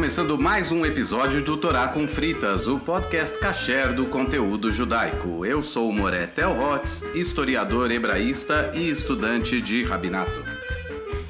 começando mais um episódio do Torá com Fritas, o podcast kasher do conteúdo judaico. Eu sou Moré Telhotz, historiador hebraísta e estudante de rabinato.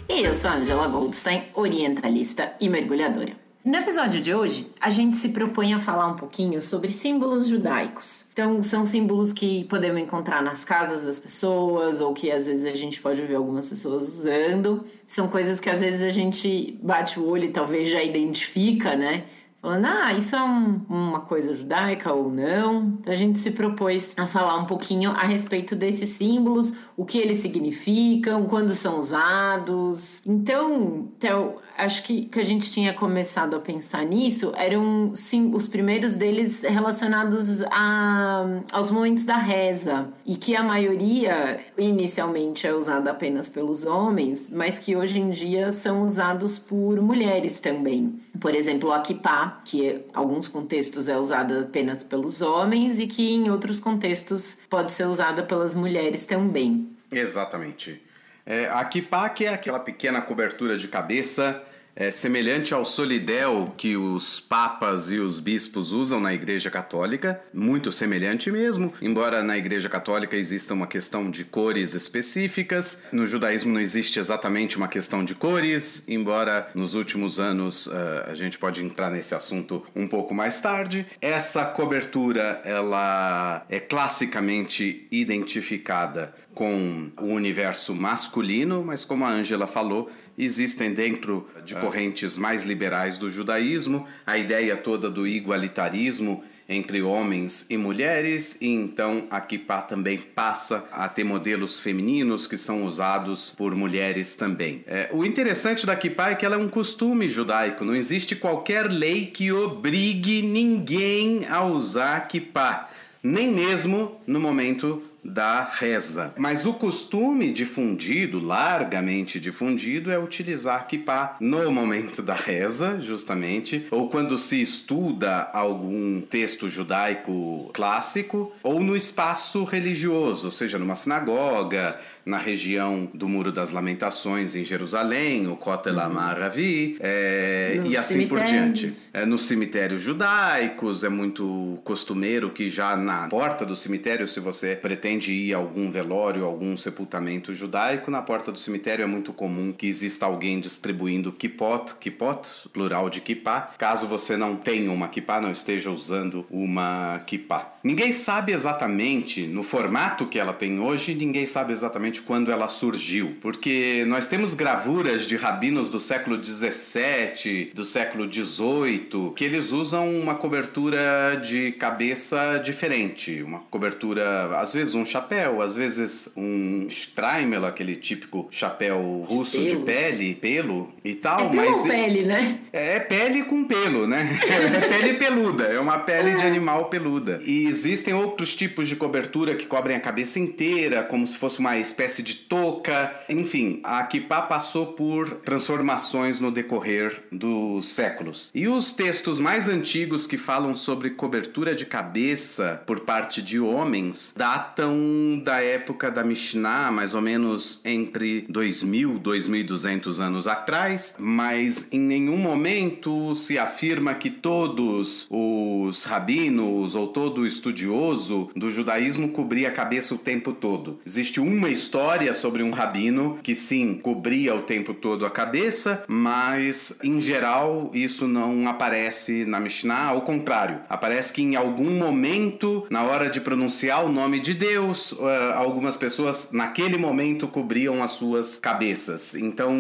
E eu sou Angela Goldstein, orientalista e mergulhadora. No episódio de hoje, a gente se propõe a falar um pouquinho sobre símbolos judaicos. Então, são símbolos que podemos encontrar nas casas das pessoas ou que às vezes a gente pode ver algumas pessoas usando. São coisas que às vezes a gente bate o olho e talvez já identifica, né? falando, ah, isso é um, uma coisa judaica ou não. Então a gente se propôs a falar um pouquinho a respeito desses símbolos, o que eles significam, quando são usados. Então, Theo, acho que, que a gente tinha começado a pensar nisso eram sim, os primeiros deles relacionados a, aos momentos da reza e que a maioria inicialmente é usada apenas pelos homens, mas que hoje em dia são usados por mulheres também. Por exemplo, a kippah, que em alguns contextos é usada apenas pelos homens e que em outros contextos pode ser usada pelas mulheres também. Exatamente. É, a que é aquela pequena cobertura de cabeça é semelhante ao solidel que os papas e os bispos usam na Igreja Católica, muito semelhante mesmo, embora na Igreja Católica exista uma questão de cores específicas, no judaísmo não existe exatamente uma questão de cores, embora nos últimos anos uh, a gente pode entrar nesse assunto um pouco mais tarde. Essa cobertura ela é classicamente identificada com o universo masculino, mas como a Angela falou, existem dentro de é. correntes mais liberais do judaísmo a ideia toda do igualitarismo entre homens e mulheres, e então a kippah também passa a ter modelos femininos que são usados por mulheres também. É, o interessante da kippah é que ela é um costume judaico, não existe qualquer lei que obrigue ninguém a usar kippah, nem mesmo no momento da reza. Mas o costume difundido, largamente difundido, é utilizar kippah no momento da reza, justamente, ou quando se estuda algum texto judaico clássico, ou no espaço religioso, seja numa sinagoga, na região do Muro das Lamentações em Jerusalém, o Kotel uhum. Amaravi, é, e assim por diante. É, nos cemitérios judaicos, é muito costumeiro que já na porta do cemitério, se você pretende ir a algum velório, algum sepultamento judaico, na porta do cemitério é muito comum que exista alguém distribuindo kipot, kipot, plural de kippah, caso você não tenha uma kippah, não esteja usando uma kippah. Ninguém sabe exatamente, no formato que ela tem hoje, ninguém sabe exatamente exatamente quando ela surgiu, porque nós temos gravuras de rabinos do século 17, do século 18, que eles usam uma cobertura de cabeça diferente, uma cobertura, às vezes um chapéu, às vezes um streimel, aquele típico chapéu russo Pelos. de pele, pelo e tal, é mas pele, né? É, é pele com pelo, né? É pele peluda, é uma pele de é. animal peluda. E existem outros tipos de cobertura que cobrem a cabeça inteira, como se fosse uma espécie espécie de touca. Enfim, a Kippah passou por transformações no decorrer dos séculos. E os textos mais antigos que falam sobre cobertura de cabeça por parte de homens datam da época da Mishnah, mais ou menos entre 2000 e 2200 anos atrás, mas em nenhum momento se afirma que todos os rabinos ou todo estudioso do judaísmo cobria a cabeça o tempo todo. Existe uma história história sobre um rabino que sim cobria o tempo todo a cabeça, mas em geral isso não aparece na Mishnah, ao contrário, aparece que em algum momento, na hora de pronunciar o nome de Deus, eh, algumas pessoas naquele momento cobriam as suas cabeças. Então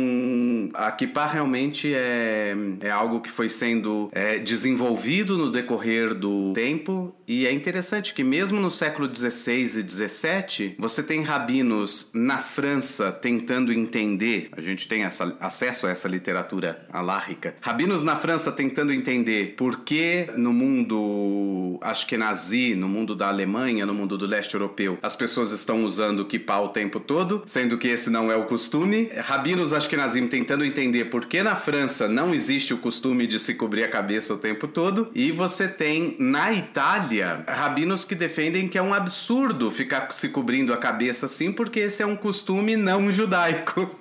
a kippah realmente é, é algo que foi sendo é, desenvolvido no decorrer do tempo e é interessante que mesmo no século 16 e 17 você tem rabinos na França tentando entender, a gente tem essa, acesso a essa literatura alárrica, rabinos na França tentando entender por que no mundo ashkenazi, no mundo da Alemanha, no mundo do leste europeu, as pessoas estão usando kippah o tempo todo, sendo que esse não é o costume. Rabinos ashkenazim tentando entender por que na França não existe o costume de se cobrir a cabeça o tempo todo, e você tem na Itália rabinos que defendem que é um absurdo ficar se cobrindo a cabeça assim, porque esse é um costume não judaico.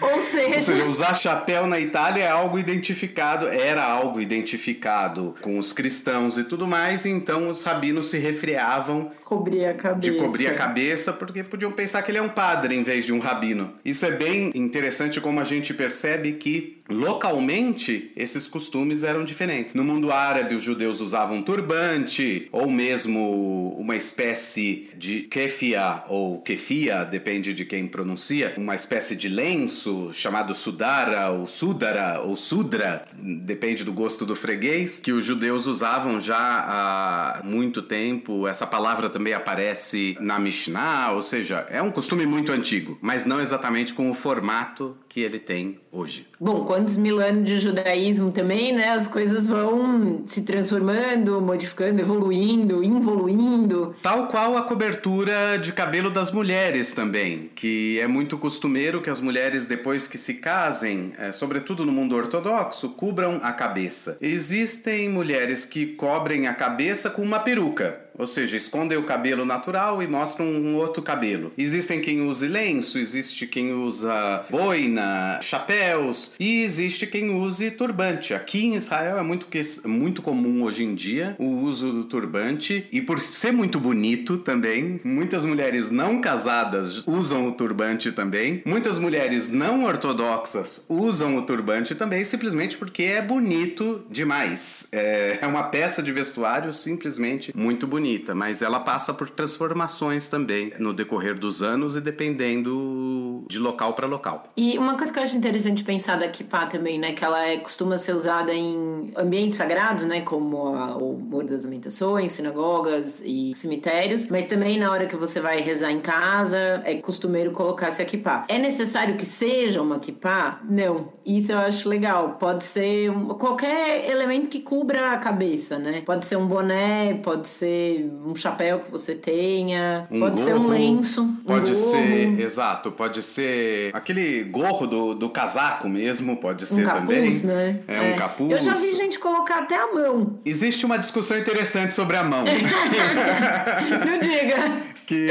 Ou seja... Ou seja, usar chapéu na Itália é algo identificado, era algo identificado com os cristãos e tudo mais, então os rabinos se refreavam cobrir a cabeça. de cobrir a cabeça, porque podiam pensar que ele é um padre em vez de um rabino. Isso é bem interessante como a gente percebe que localmente esses costumes eram diferentes. No mundo árabe, os judeus usavam turbante ou mesmo uma espécie de kefia ou kefia, depende de quem pronuncia, uma espécie de lenço chamado sudara ou sudara ou sudra, depende do gosto do freguês, que os judeus usavam já há muito tempo. Essa palavra também aparece na Mishnah, ou seja, é um costume muito antigo, mas não exatamente com o formato que ele tem hoje. Bom, quantos mil anos de judaísmo também, né? As coisas vão se transformando, modificando, evoluindo, involuindo. Tal qual a cobertura de cabelo das mulheres também, que é muito costumeiro que as mulheres, depois que se casem, é, sobretudo no mundo ortodoxo, cubram a cabeça. Existem mulheres que cobrem a cabeça com uma peruca ou seja, escondem o cabelo natural e mostram um outro cabelo. Existem quem use lenço, existe quem usa boina, chapéus e existe quem use turbante. Aqui em Israel é muito, muito comum hoje em dia o uso do turbante e por ser muito bonito também, muitas mulheres não casadas usam o turbante também. Muitas mulheres não ortodoxas usam o turbante também simplesmente porque é bonito demais. É, é uma peça de vestuário simplesmente muito bonita bonita, mas ela passa por transformações também no decorrer dos anos e dependendo de local para local. E uma coisa que eu acho interessante pensar da kippah também, né, que ela é, costuma ser usada em ambientes sagrados, né, como a, o Muro das Lamentações, sinagogas e cemitérios, mas também na hora que você vai rezar em casa, é costumeiro colocar essa kippah. É necessário que seja uma kippah? Não. Isso eu acho legal. Pode ser qualquer elemento que cubra a cabeça, né? Pode ser um boné, pode ser um chapéu que você tenha, um pode gorro, ser um lenço. Pode um ser, exato, pode ser aquele gorro do, do casaco mesmo, pode ser um capuz, também. Né? É, é, um capuz. Eu já vi gente colocar até a mão. Existe uma discussão interessante sobre a mão. Não diga. Que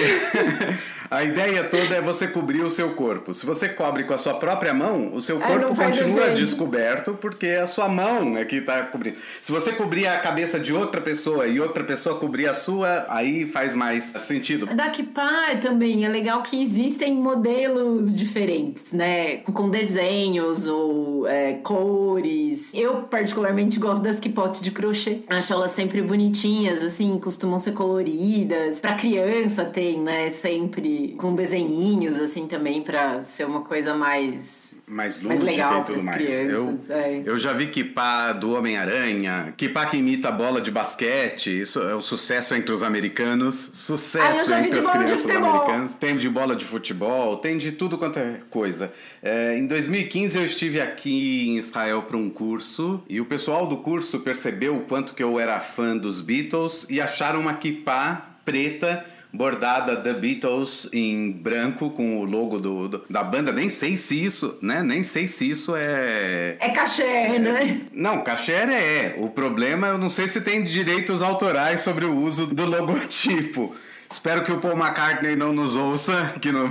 a ideia toda é você cobrir o seu corpo. Se você cobre com a sua própria mão, o seu corpo continua descoberto porque a sua mão é que está cobrindo. Se você cobrir a cabeça de outra pessoa e outra pessoa cobrir a sua, aí faz mais sentido. Da Kipá também é legal que existem modelos diferentes, né? Com desenhos ou é, cores. Eu particularmente gosto das kipotes de crochê. Acho elas sempre bonitinhas, assim, costumam ser coloridas. Para criança tem, né? Sempre com desenhinhos, assim, também, para ser uma coisa mais mais lúdica mais legal e tudo mais. Crianças, eu, é. eu já vi Kipá do Homem-Aranha, Kipá que imita a bola de basquete, isso é um sucesso entre os americanos, sucesso ah, entre as crianças americanas. Tem de bola de futebol, tem de tudo quanto é coisa. É, em 2015 eu estive aqui em Israel para um curso e o pessoal do curso percebeu o quanto que eu era fã dos Beatles e acharam uma Kipá preta bordada The Beatles em branco com o logo do, do, da banda. Nem sei se isso, né? Nem sei se isso é. É cachê, né? Não, cachê é. O problema eu não sei se tem direitos autorais sobre o uso do logotipo. Espero que o Paul McCartney não nos ouça aqui no,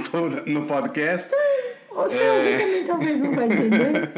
no podcast. Você é... também talvez não vai entender.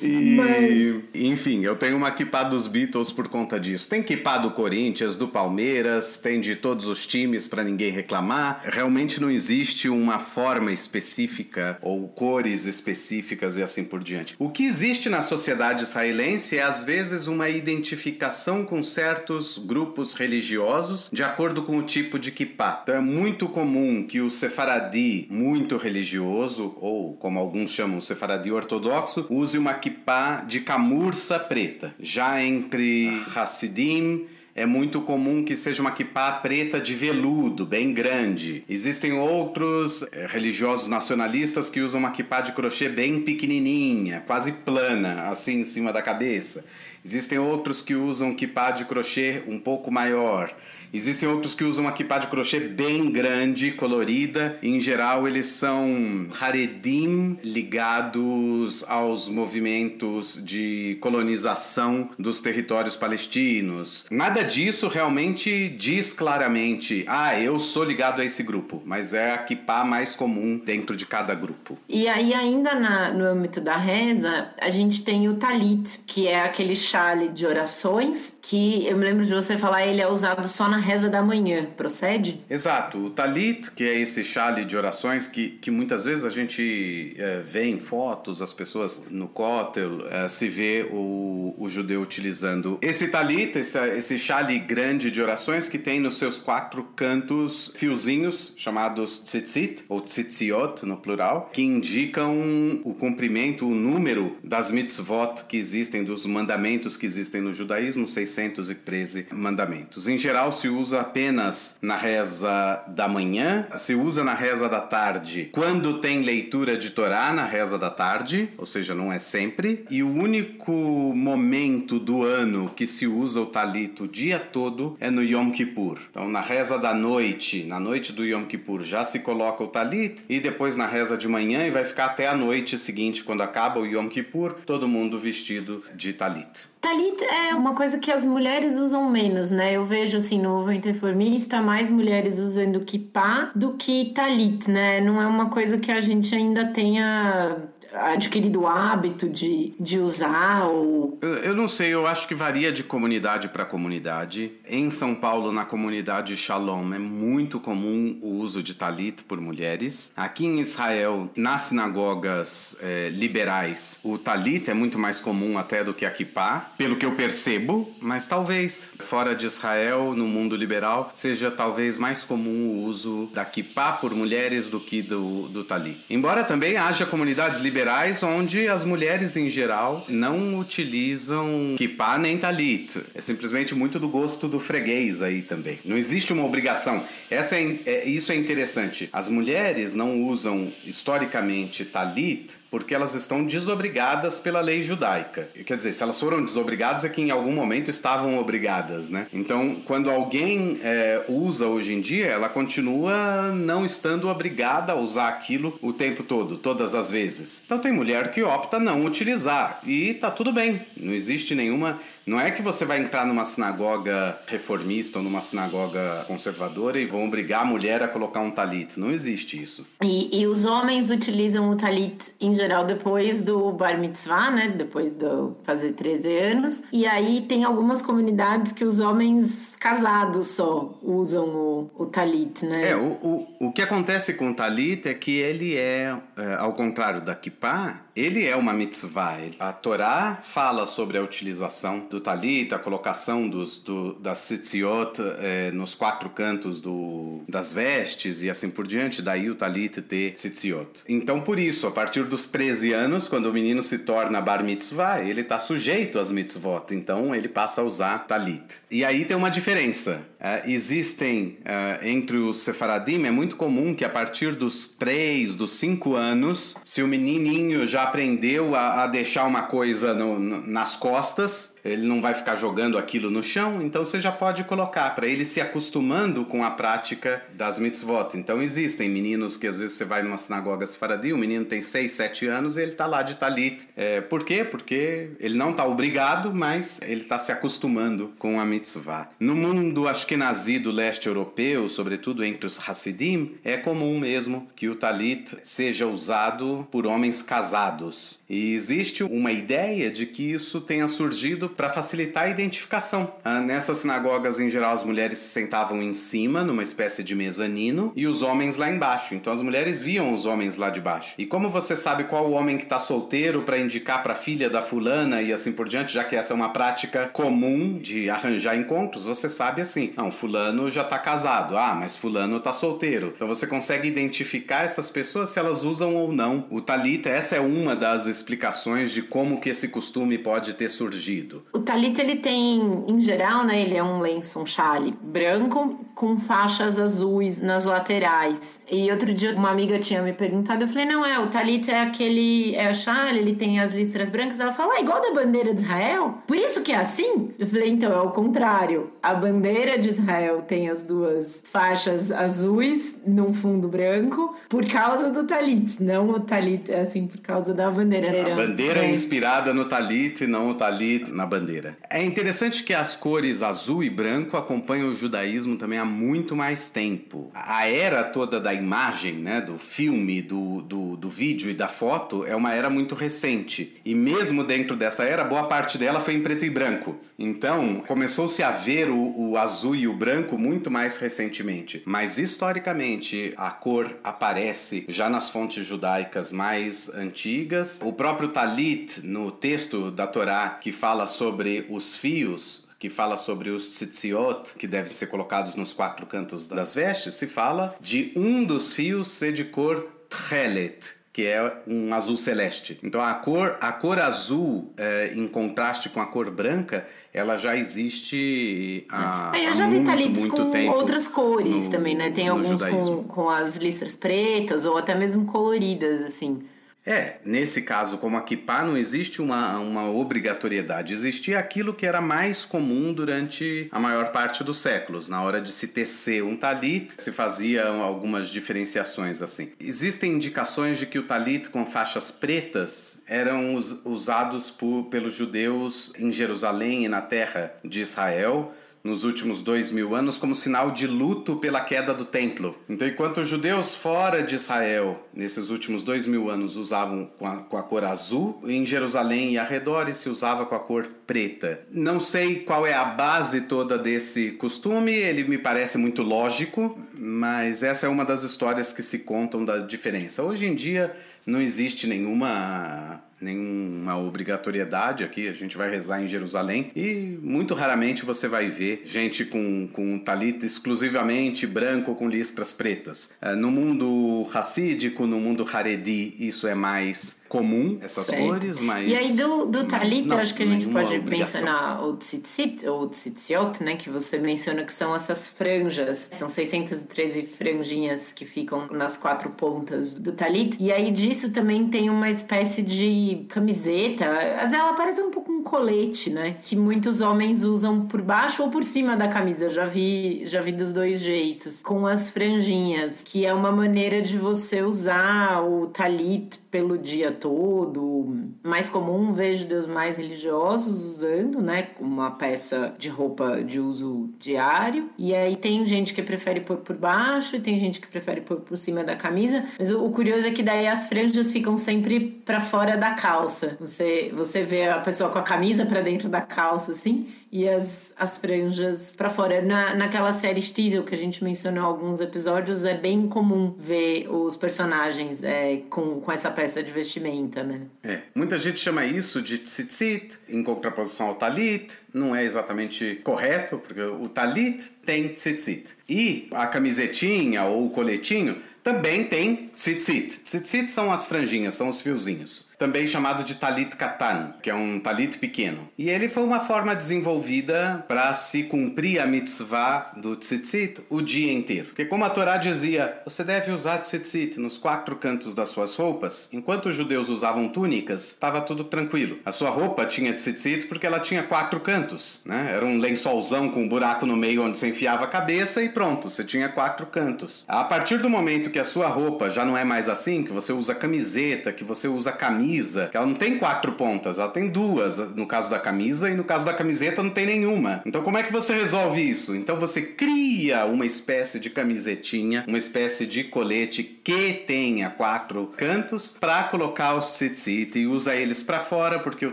e, Mas... Enfim, eu tenho uma equipa dos Beatles por conta disso. Tem equipa do Corinthians, do Palmeiras, tem de todos os times para ninguém reclamar. Realmente não existe uma forma específica ou cores específicas e assim por diante. O que existe na sociedade israelense é às vezes uma identificação com certos grupos religiosos de acordo com o tipo de kippah. Então é muito comum que o sefaradi, muito religioso, ou como alguns chamam sefaradi ortodoxo, use uma kippah de camurça preta. Já entre Hassidim é muito comum que seja uma kippah preta de veludo, bem grande. Existem outros é, religiosos nacionalistas que usam uma kippah de crochê bem pequenininha, quase plana, assim em cima da cabeça. Existem outros que usam kippah de crochê um pouco maior. Existem outros que usam uma kippah de crochê bem grande, colorida. em geral, eles são Haredim ligados aos movimentos de colonização dos territórios palestinos. Nada disso realmente diz claramente, ah, eu sou ligado a esse grupo, mas é a kippah mais comum dentro de cada grupo. E aí, ainda na, no âmbito da reza, a gente tem o talit, que é aquele chale de orações, que eu me lembro de você falar, ele é usado só na reza da manhã, procede? Exato, o talit, que é esse chale de orações que, que muitas vezes a gente é, vê em fotos, as pessoas no cótel, é, se vê o, o judeu utilizando esse talit, esse, esse chale grande de orações que tem nos seus quatro cantos fiozinhos, chamados tzitzit, ou tzitziot no plural, que indicam o cumprimento, o número das mitzvot que existem, dos mandamentos que existem no judaísmo, 613 mandamentos. Em geral, se usa apenas na reza da manhã, se usa na reza da tarde, quando tem leitura de Torá na reza da tarde, ou seja, não é sempre, e o único momento do ano que se usa o talito o dia todo é no Yom Kippur. Então, na reza da noite, na noite do Yom Kippur, já se coloca o talit e depois na reza de manhã e vai ficar até a noite seguinte, quando acaba o Yom Kippur, todo mundo vestido de talit. Talit é uma coisa que as mulheres usam menos, né? Eu vejo assim no movimento reformista mais mulheres usando kippah do que talit, né? Não é uma coisa que a gente ainda tenha adquirido o hábito de, de usar ou... Eu, eu não sei, eu acho que varia de comunidade para comunidade. Em São Paulo, na comunidade Shalom, é muito comum o uso de talit por mulheres. Aqui em Israel, nas sinagogas é, liberais, o talit é muito mais comum até do que a kippah, pelo que eu percebo, mas talvez fora de Israel, no mundo liberal, seja talvez mais comum o uso da kippah por mulheres do que do, do talit. Embora também haja comunidades liberais liberais onde as mulheres em geral não utilizam kippah nem talit. É simplesmente muito do gosto do freguês aí também. Não existe uma obrigação. Essa é, é isso é interessante. As mulheres não usam historicamente talit porque elas estão desobrigadas pela lei judaica. Quer dizer, se elas foram desobrigadas é que em algum momento estavam obrigadas, né? Então, quando alguém é, usa hoje em dia, ela continua não estando obrigada a usar aquilo o tempo todo, todas as vezes. Então, tem mulher que opta não utilizar e tá tudo bem. Não existe nenhuma não é que você vai entrar numa sinagoga reformista ou numa sinagoga conservadora e vão obrigar a mulher a colocar um talit. Não existe isso. E, e os homens utilizam o talit em geral depois do bar mitzvah, né? Depois de fazer 13 anos. E aí tem algumas comunidades que os homens casados só usam o, o talit, né? É, o, o, o que acontece com o talit é que ele é, é ao contrário da kippah, ele é uma mitzvah. A Torá fala sobre a utilização do talit, a colocação dos, do, das tzitziot é, nos quatro cantos do, das vestes e assim por diante. Daí o talit ter tzitziot. Então, por isso, a partir dos 13 anos, quando o menino se torna bar mitzvah, ele está sujeito às mitzvot. Então, ele passa a usar talit. E aí tem uma diferença. Uh, existem uh, entre os sefaradim, é muito comum que a partir dos 3, dos 5 anos, se o menininho já aprendeu a, a deixar uma coisa no, no, nas costas, ele não vai ficar jogando aquilo no chão, então você já pode colocar para ele se acostumando com a prática das mitzvot. Então existem meninos que às vezes você vai numa sinagoga sefaradim, o menino tem 6, 7 anos e ele está lá de talit. É, por quê? Porque ele não está obrigado, mas ele está se acostumando com a mitzvah. No mundo ashkenazi do leste europeu, sobretudo entre os Hassidim, é comum mesmo que o talit seja usado por homens casados. E existe uma ideia de que isso tenha surgido para facilitar a identificação. Ah, nessas sinagogas, em geral, as mulheres se sentavam em cima, numa espécie de mezanino, e os homens lá embaixo. Então as mulheres viam os homens lá de baixo. E como você sabe qual o homem que está solteiro para indicar para a filha da fulana e assim por diante, já que essa é uma prática comum de arranjar encontros, você sabe assim: não, fulano já está casado, ah, mas fulano está solteiro. Então você consegue identificar essas pessoas se elas usam ou não o talita. Essa é uma das explicações de como que esse costume pode ter surgido. O talit ele tem, em geral, né, ele é um lenço, um chale branco com faixas azuis nas laterais. E outro dia uma amiga tinha me perguntado, eu falei, não, é, o talit é aquele, é o chale, ele tem as listras brancas. Ela falou, ah, igual da bandeira de Israel? Por isso que é assim? Eu falei, então, é o contrário. A bandeira de Israel tem as duas faixas azuis num fundo branco por causa do talit. Não o talit é assim por causa da bandeira. A bandeira é inspirada no talit não o talit na bandeira. É interessante que as cores azul e branco acompanham o judaísmo também há muito mais tempo. A era toda da imagem, né, do filme, do, do, do vídeo e da foto é uma era muito recente. E mesmo dentro dessa era, boa parte dela foi em preto e branco. Então, começou-se a ver o, o azul e o branco muito mais recentemente. Mas historicamente, a cor aparece já nas fontes judaicas mais antigas. O próprio Talit, no texto da Torá que fala sobre os fios, que fala sobre os tzitziot, que devem ser colocados nos quatro cantos das vestes, se fala de um dos fios ser de cor tchelet, que é um azul celeste. Então a cor, a cor azul, é, em contraste com a cor branca, ela já existe há, é, eu já há vi muito, com tempo outras cores no- também, né? Tem alguns com, com as listras pretas ou até mesmo coloridas, assim. É, nesse caso, como a kippah, não existe uma, uma obrigatoriedade. Existia aquilo que era mais comum durante a maior parte dos séculos. Na hora de se tecer um talit, se faziam algumas diferenciações assim. Existem indicações de que o talit com faixas pretas eram us- usados por, pelos judeus em Jerusalém e na terra de Israel nos últimos dois mil anos como sinal de luto pela queda do templo. Então, enquanto os judeus fora de Israel, nesses últimos dois mil anos, usavam com a, com a cor azul, em Jerusalém e arredores se usava com a cor preta. Não sei qual é a base toda desse costume, ele me parece muito lógico, mas essa é uma das histórias que se contam da diferença. Hoje em dia não existe nenhuma nenhuma obrigatoriedade aqui, a gente vai rezar em Jerusalém e muito raramente você vai ver gente com, com um talit exclusivamente branco com listras pretas. Eh, No mundo racídico, no mundo haredi, isso é mais comum, essas Certo. cores, mas... E aí do, do mas talit, não, eu acho que a gente nenhuma pode obrigação. mencionar o tzitzit, ou tzitziot, né? Que você menciona que são essas franjas. São 613 franjinhas que ficam nas quatro pontas do talit. E aí disso também tem uma espécie de camiseta. Mas ela parece um pouco um colete, né? Que muitos homens usam por baixo ou por cima da camisa. Já vi, já vi dos dois jeitos. Com as franjinhas, que é uma maneira de você usar o talit pelo dia todo. Mais comum, vejo Deus mais religiosos usando, né? Uma peça de roupa de uso diário. E aí tem gente que prefere pôr por baixo e tem gente que prefere pôr por cima da camisa. Mas o, o curioso é que daí as franjas ficam sempre para fora da calça. Você, você vê a pessoa com a camisa para dentro da calça, assim, e as, as franjas para fora. Na, naquela série Stiesel que a gente mencionou alguns episódios, é bem comum ver os personagens é, com, com essa peça de vestimenta, né? É, muita gente chama isso de tzitzit, em contraposição ao talit. Não é exatamente correto, porque o talit tem tzitzit. E a camisetinha ou o coletinho também tem tzitzit. Tzitzit são as franjinhas, são os fiozinhos. Também chamado de talit katan, que é um talit pequeno. E ele foi uma forma desenvolvida para se cumprir a mitzvah do tzitzit o dia inteiro. Porque como a Torá dizia, você deve usar tzitzit nos quatro cantos das suas roupas, enquanto os judeus usavam túnicas, estava tudo tranquilo. A sua roupa tinha tzitzit porque ela tinha quatro cantos, né? Era um lençolzão com um buraco no meio onde você enfiava a cabeça e pronto, você tinha quatro cantos. A partir do momento que a sua roupa já não é mais assim, que você usa camiseta, que você usa camisa, que ela não tem quatro pontas, ela tem duas, no caso da camisa, e no caso da camiseta não tem nenhuma. Então como é que você resolve isso? Então você cria uma espécie de camisetinha, uma espécie de colete que tenha quatro cantos para colocar os tzitzit e usa eles para fora, porque o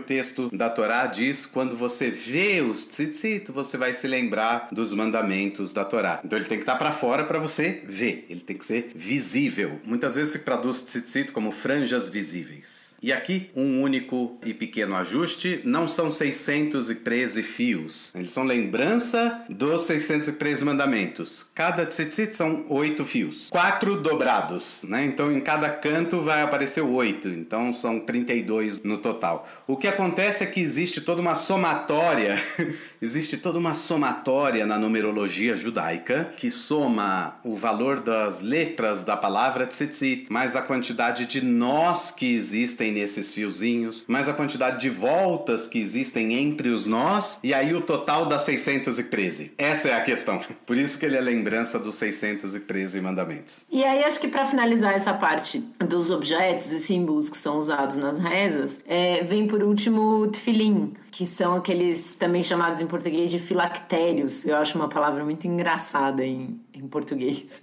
texto da Torá diz quando você vê os tzitzit, você vai se lembrar dos mandamentos da Torá. Então ele tem que estar para fora para você ver, ele tem que ser visível. Muitas vezes se traduz tzitzit como franjas visíveis. E aqui, um único e pequeno ajuste, não são 613 fios. Eles são lembrança dos 613 mandamentos. Cada tzitzit são oito fios. Quatro dobrados, né? Então, em cada canto vai aparecer oito. Então, são 32 no total. O que acontece é que existe toda uma somatória, existe toda uma somatória na numerologia judaica que soma o valor das letras da palavra tzitzit mais a quantidade de nós que existem existem nesses fiozinhos, mais a quantidade de voltas que existem entre os nós, e aí o total dá 613. Essa é a questão. Por isso que ele é lembrança dos 613 mandamentos. E aí acho que para finalizar essa parte dos objetos e símbolos que são usados nas rezas, é, vem por último o tefilim, que são aqueles também chamados em português de filactérios. Eu acho uma palavra muito engraçada em, em português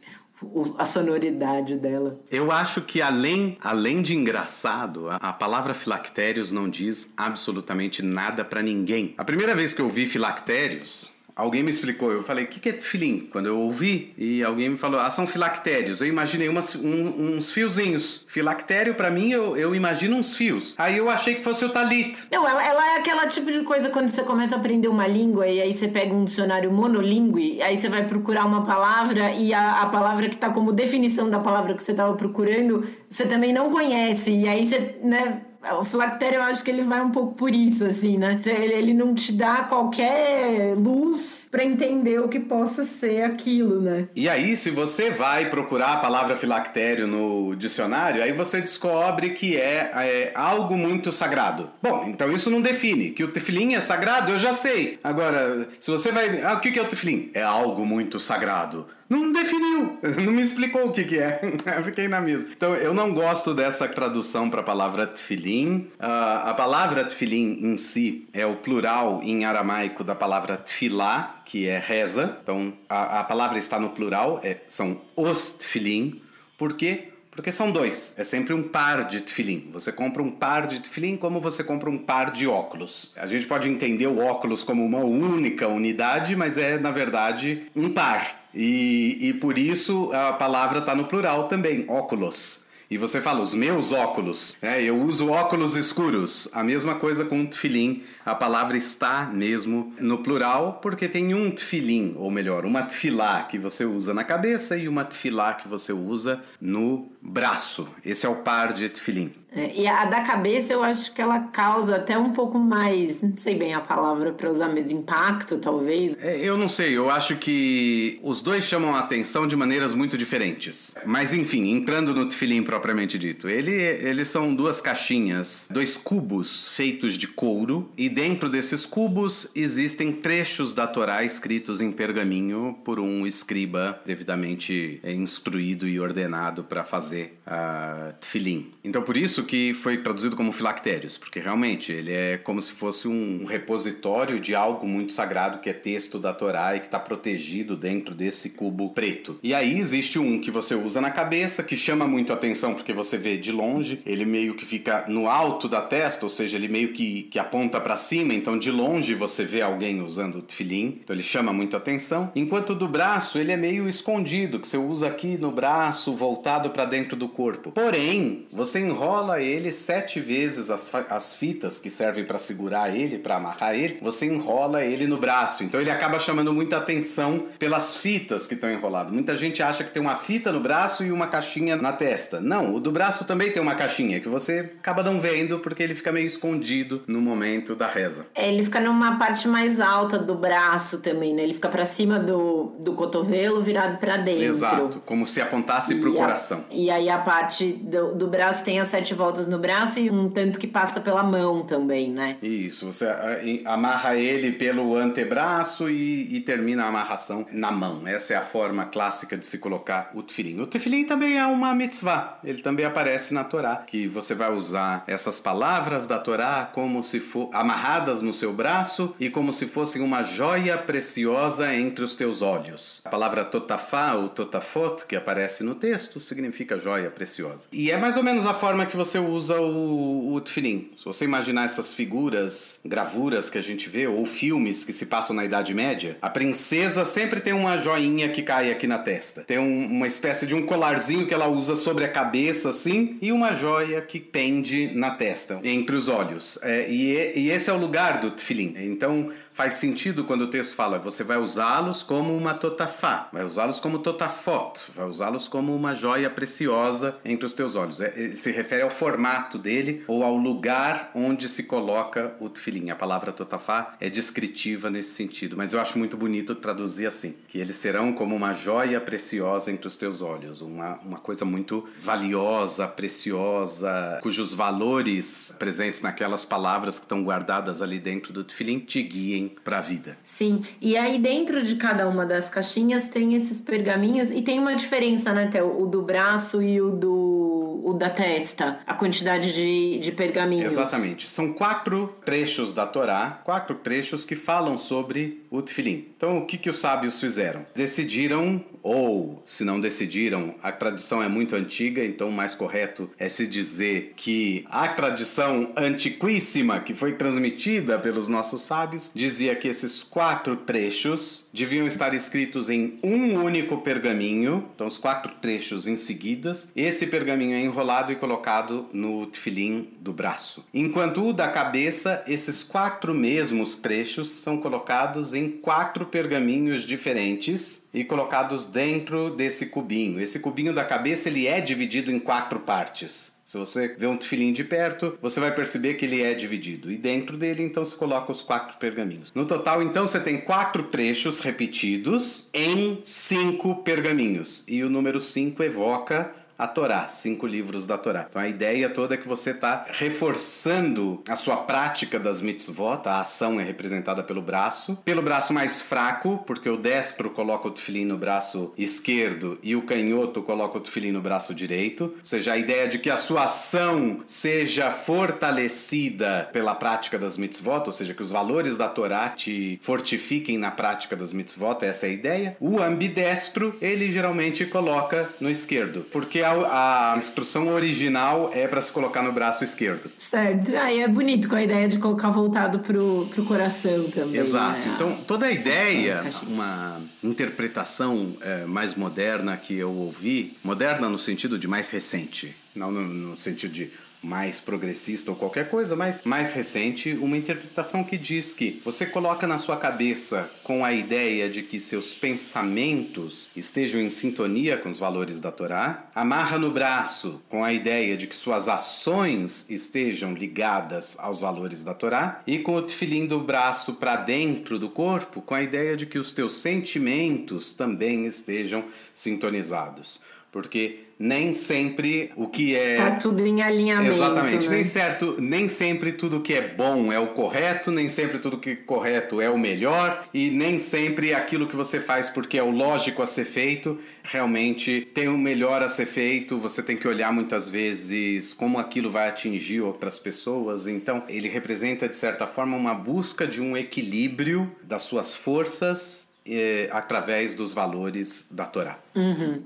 a sonoridade dela. Eu acho que além, além de engraçado, a, a palavra filactérios não diz absolutamente nada para ninguém. A primeira vez que eu vi filactérios, Alguém me explicou, eu falei, o que, que é tefilim? Quando eu ouvi, e alguém me falou, ah, são filactérios. Eu imaginei umas, um, uns fiozinhos. Filactério, para mim, eu, eu imagino uns fios. Aí eu achei que fosse o talit. Não, ela, ela é aquela tipo de coisa quando você começa a aprender uma língua e aí você pega um dicionário monolingue, aí você vai procurar uma palavra e a, a palavra que tá como definição da palavra que você tava procurando, você também não conhece. E aí você, né o filactério, eu acho que ele vai um pouco por isso, assim, né? Ele, ele não te dá qualquer luz para entender o que possa ser aquilo, né? E aí, se você vai procurar a palavra filactério no dicionário, aí você descobre que é, é algo muito sagrado. Bom, então isso não define. Que o tefilim é sagrado, eu já sei. Agora, se você vai. Ah, o que é o tefilim? É algo muito sagrado não definiu, não me explicou o que, que é. Fiquei na mesa. Então, eu não gosto dessa tradução para a palavra tefilin. Uh, a palavra tefilin em si é o plural em aramaico da palavra tefilá, que é reza. Então, a, a palavra está no plural, é, são os tefilin. Por quê? Porque são dois, é sempre um par de tefilim. Você compra um par de tefilim como você compra um par de óculos. A gente pode entender o óculos como uma única unidade, mas é, na verdade, um par. E, e por isso a palavra está no plural também, óculos. E você fala, os meus óculos. É, eu uso óculos escuros. A mesma coisa com tefilim. A palavra está mesmo no plural, porque tem um tefilim, ou melhor, uma tefilá que você usa na cabeça e uma tefilá que você usa no braço. Esse é o par de tefilim. É, e a da cabeça eu acho que ela causa até um pouco mais, não sei bem a palavra para usar, mas impacto talvez. É, eu não sei, eu acho que os dois chamam a atenção de maneiras muito diferentes. Mas enfim, entrando no tefilim propriamente dito, ele, eles são duas caixinhas, dois cubos feitos de couro e dentro desses cubos existem trechos da Torá escritos em pergaminho por um escriba devidamente é, instruído e ordenado para fazer a uh, tefilim. Então por isso que foi traduzido como filactérios, porque realmente ele é como se fosse um repositório de algo muito sagrado que é texto da Torá e que está protegido dentro desse cubo preto. E aí existe um que você usa na cabeça, que chama muito atenção porque você vê de longe, ele meio que fica no alto da testa, ou seja, ele meio que, que aponta para cima, então de longe você vê alguém usando o tefilim, então ele chama muito atenção. Enquanto do braço, ele é meio escondido, que você usa aqui no braço, voltado para dentro do corpo. Porém, você enrola enrola ele sete vezes as, as fitas que servem para segurar ele, para amarrar ele, você enrola ele no braço. Então ele acaba chamando muita atenção pelas fitas que estão enroladas. Muita gente acha que tem uma fita no braço e uma caixinha na testa. Não, o do braço também tem uma caixinha que você acaba não vendo porque ele fica meio escondido no momento da reza. É, ele fica numa parte mais alta do braço também, né? Ele fica para cima do, do cotovelo virado para dentro. Exato, como se apontasse para o coração. E aí a parte do, do braço tem as sete voltas no braço e um tanto que passa pela mão também, né? Isso, você amarra ele pelo antebraço e, e termina a amarração na mão. Essa é a forma clássica de se colocar o tefilim. O tefilim também é uma mitzvah, ele também aparece na Torá, que você vai usar essas palavras da Torá como se for amarradas no seu braço e como se fossem uma joia preciosa entre os teus olhos. A palavra totafá ou totafot, que aparece no texto, significa joia preciosa. E é mais ou menos a forma que você usa o, o. Se você imaginar essas figuras, gravuras que a gente vê, ou filmes que se passam na Idade Média, a princesa sempre tem uma joinha que cai aqui na testa. Tem um, uma espécie de um colarzinho que ela usa sobre a cabeça, assim, e uma joia que pende na testa, entre os olhos. É, e, e esse é o lugar do tefilim. Então, faz sentido quando o texto fala, você vai usá-los como uma totafá, vai usá-los como totafot, vai usá-los como uma joia preciosa entre os teus olhos. É, se refere ao formato dele ou ao lugar onde se coloca o tefilim. A palavra totafá é descritiva nesse sentido, mas eu acho muito bonito traduzir assim, que eles serão como uma joia preciosa entre os teus olhos, uma, uma coisa muito valiosa, preciosa, cujos valores presentes naquelas palavras que estão guardadas ali dentro do tefilim te guiem para a vida. Sim, e aí dentro de cada uma das caixinhas tem esses pergaminhos e tem uma diferença, né, Theo? O do braço e o do o da testa, a quantidade de, de pergaminhos. Exatamente. São quatro trechos da Torá, quatro trechos que falam sobre o tefilim. Então, o que, que os sábios fizeram? Decidiram, ou se não decidiram, a tradição é muito antiga, então o mais correto é se dizer que a tradição antiquíssima que foi transmitida pelos nossos sábios dizia que esses quatro trechos deviam estar escritos em um único pergaminho, então os quatro trechos em seguidas. Esse pergaminho é enrolado e colocado no tefilim do braço. Enquanto o da cabeça, esses quatro mesmos trechos são colocados em quatro pergaminhos diferentes e colocados dentro desse cubinho. Esse cubinho da cabeça ele é dividido em quatro partes. Se você vê um tefilim de perto, você vai perceber que ele é dividido. E dentro dele, então, se coloca os quatro pergaminhos. No total, então, você tem quatro trechos repetidos em cinco pergaminhos. E o número cinco evoca a Torá, cinco livros da Torá. Então a ideia toda é que você está reforçando a sua prática das mitzvot, a ação é representada pelo braço, pelo braço mais fraco, porque o destro coloca o tefilim no braço esquerdo e o canhoto coloca o tefilim no braço direito, ou seja, a ideia de que a sua ação seja fortalecida pela prática das mitzvot, ou seja, que os valores da Torá te fortifiquem na prática das mitzvot, essa é a ideia. O ambidestro, ele geralmente coloca no esquerdo, porque a, a instrução original é para se colocar no braço esquerdo. Certo. Aí é bonito com a ideia de colocar voltado pro, pro coração também. Exato. Né? Então, toda a ideia, uma interpretação é, mais moderna que eu ouvi, moderna no sentido de mais recente, não no, no sentido de mais progressista ou qualquer coisa, mas mais recente, uma interpretação que diz que você coloca na sua cabeça com a ideia de que seus pensamentos estejam em sintonia com os valores da Torá, amarra no braço com a ideia de que suas ações estejam ligadas aos valores da Torá e com o tefilim do braço para dentro do corpo com a ideia de que os teus sentimentos também estejam sintonizados. Porque nem sempre o que é. Tá tudo em alinhamento. Exatamente. Né? Nem certo, nem sempre tudo que é bom é o correto, nem sempre tudo que é correto é o melhor, e nem sempre aquilo que você faz porque é o lógico a ser feito realmente tem o melhor a ser feito. Você tem que olhar muitas vezes como aquilo vai atingir outras pessoas. Então, ele representa de certa forma uma busca de um equilíbrio das suas forças eh, através dos valores da Torá. Uhum.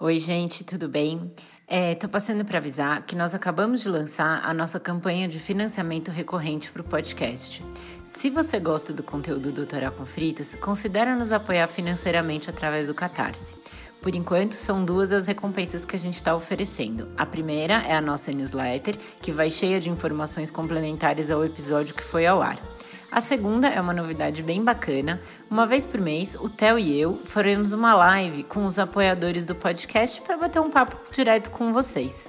Oi, gente, tudo bem? É, tô passando para avisar que nós acabamos de lançar a nossa campanha de financiamento recorrente para o podcast. Se você gosta do conteúdo do Doutoral com Fritas, considere nos apoiar financeiramente através do Catarse. Por enquanto, são duas as recompensas que a gente está oferecendo. A primeira é a nossa newsletter, que vai cheia de informações complementares ao episódio que foi ao ar. A segunda é uma novidade bem bacana. Uma vez por mês, o Theo e eu faremos uma live com os apoiadores do podcast para bater um papo direto com vocês.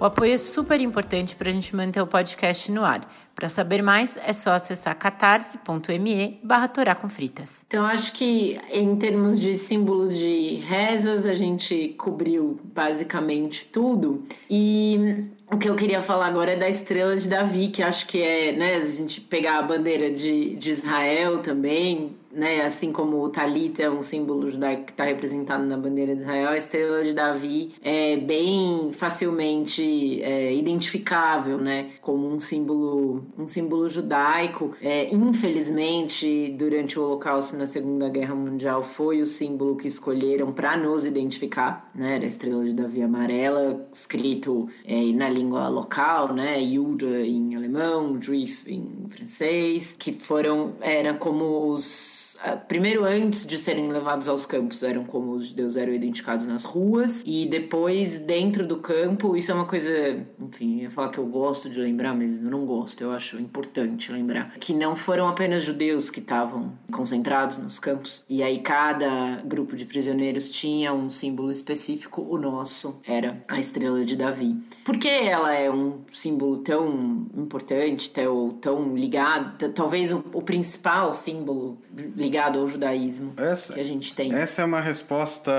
O apoio é super importante para a gente manter o podcast no ar. Para saber mais, é só acessar catarse.me barra com fritas. Então, acho que em termos de símbolos de rezas, a gente cobriu basicamente tudo. E o que eu queria falar agora é da estrela de Davi, que acho que é, né, a gente pegar a bandeira de, de Israel também, né, assim como o talit é um símbolo judaico que está representado na bandeira de Israel, a estrela de Davi é bem facilmente é, identificável, né, como um símbolo, um símbolo judaico. É, infelizmente, durante o Holocausto na Segunda Guerra Mundial, foi o símbolo que escolheram para nos identificar, né, era a estrela de Davi amarela, escrito é, na língua local, né, Yuda em alemão, Drif em francês, que foram, era como os primeiro antes de serem levados aos campos, eram como os judeus eram identificados nas ruas, e depois dentro do campo, isso é uma coisa, enfim, eu ia falar que eu gosto de lembrar, mas eu não gosto, eu acho importante lembrar, que não foram apenas judeus que estavam concentrados nos campos, e aí cada grupo de prisioneiros tinha um símbolo específico, o nosso era a estrela de Davi. Por que ela é um símbolo tão importante, tão, tão ligado, talvez o, o principal símbolo ligado ao judaísmo essa, que a gente tem? Essa é uma resposta,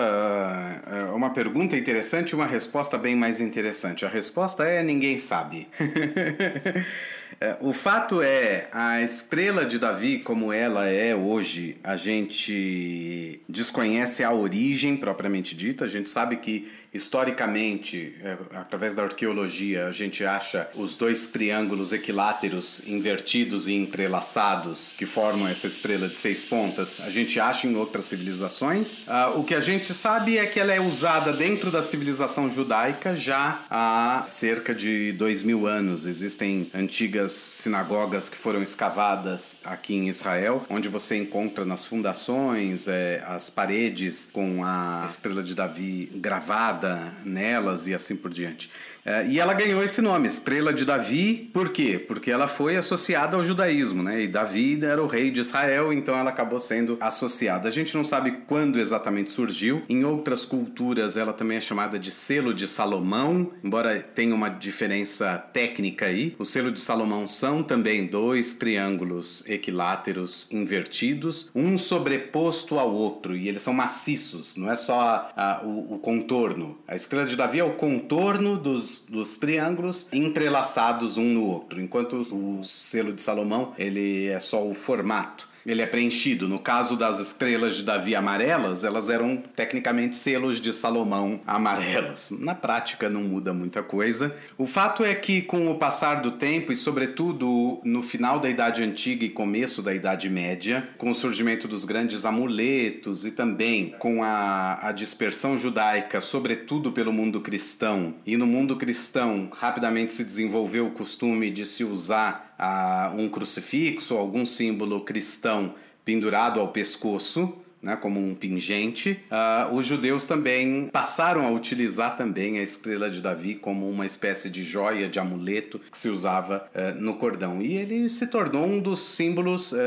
é uma pergunta interessante e uma resposta bem mais interessante. A resposta é ninguém sabe. É, o fato é, a estrela de Davi, como ela é hoje, a gente desconhece a origem propriamente dita. A gente sabe que Historicamente, é, através da arqueologia, a gente acha os dois triângulos equiláteros invertidos e entrelaçados que formam essa estrela de seis pontas. A gente acha em outras civilizações. Uh, o que a gente sabe é que ela é usada dentro da civilização judaica já há cerca de dois mil anos. Existem antigas sinagogas que foram escavadas aqui em Israel, onde você encontra nas fundações é, as paredes com a estrela de Davi gravada nelas e assim por diante. É, e ela ganhou esse nome, Estrela de Davi, por quê? Porque ela foi associada ao judaísmo, né? E Davi era o rei de Israel, então ela acabou sendo associada. A gente não sabe quando exatamente surgiu. Em outras culturas, ela também é chamada de selo de Salomão, embora tenha uma diferença técnica aí. O selo de Salomão são também dois triângulos equiláteros invertidos, um sobreposto ao outro, e eles são maciços, não é só a, a, o, o contorno. A Estrela de Davi é o contorno dos dos, triângulos entrelaçados um no outro, enquanto o selo de Salomão ele é só o formato ele é preenchido. No caso das estrelas de Davi amarelas, elas eram tecnicamente selos de Salomão amarelos. Na prática não muda muita coisa. O fato é que com o passar do tempo e sobretudo no final da Idade Antiga e começo da Idade Média, com o surgimento dos grandes amuletos e também com a, a dispersão judaica, sobretudo pelo mundo cristão, e no mundo cristão rapidamente se desenvolveu o costume de se usar um crucifixo, algum símbolo cristão pendurado ao pescoço, né, como um pingente, uh, os judeus também passaram a utilizar também a estrela de Davi como uma espécie de joia, de amuleto que se usava uh, no cordão. E ele se tornou um dos símbolos, uh,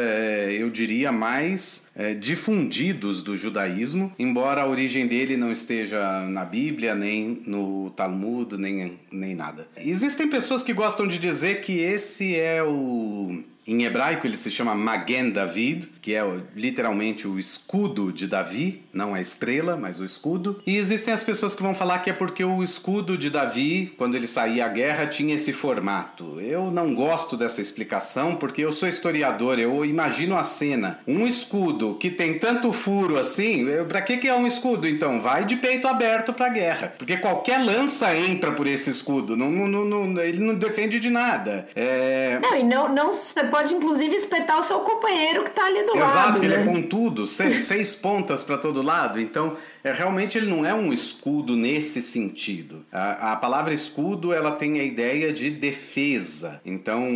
eu diria, mais eh, difundidos do judaísmo, embora a origem dele não esteja na Bíblia, nem no Talmud, nem, nem nada. Existem pessoas que gostam de dizer que esse é o em hebraico ele se chama Magen David, que é literalmente o escudo de Davi, não a estrela, mas o escudo. E existem as pessoas que vão falar que é porque o escudo de Davi, quando ele saía à guerra, tinha esse formato. Eu não gosto dessa explicação porque eu sou historiador, eu imagino a cena. Um escudo que tem tanto furo assim, para que que é um escudo então? Vai de peito aberto para a guerra, porque qualquer lança entra por esse escudo, não, não, não, ele não defende de nada. É... Não, e não, não você pode inclusive espetar o seu companheiro que tá ali do Exato, lado. Exato, ele é né? é pontudo, seis, seis pontas para todo lado. Então, é, realmente ele não é um escudo nesse sentido. A, a palavra escudo ela tem a ideia de defesa. Então,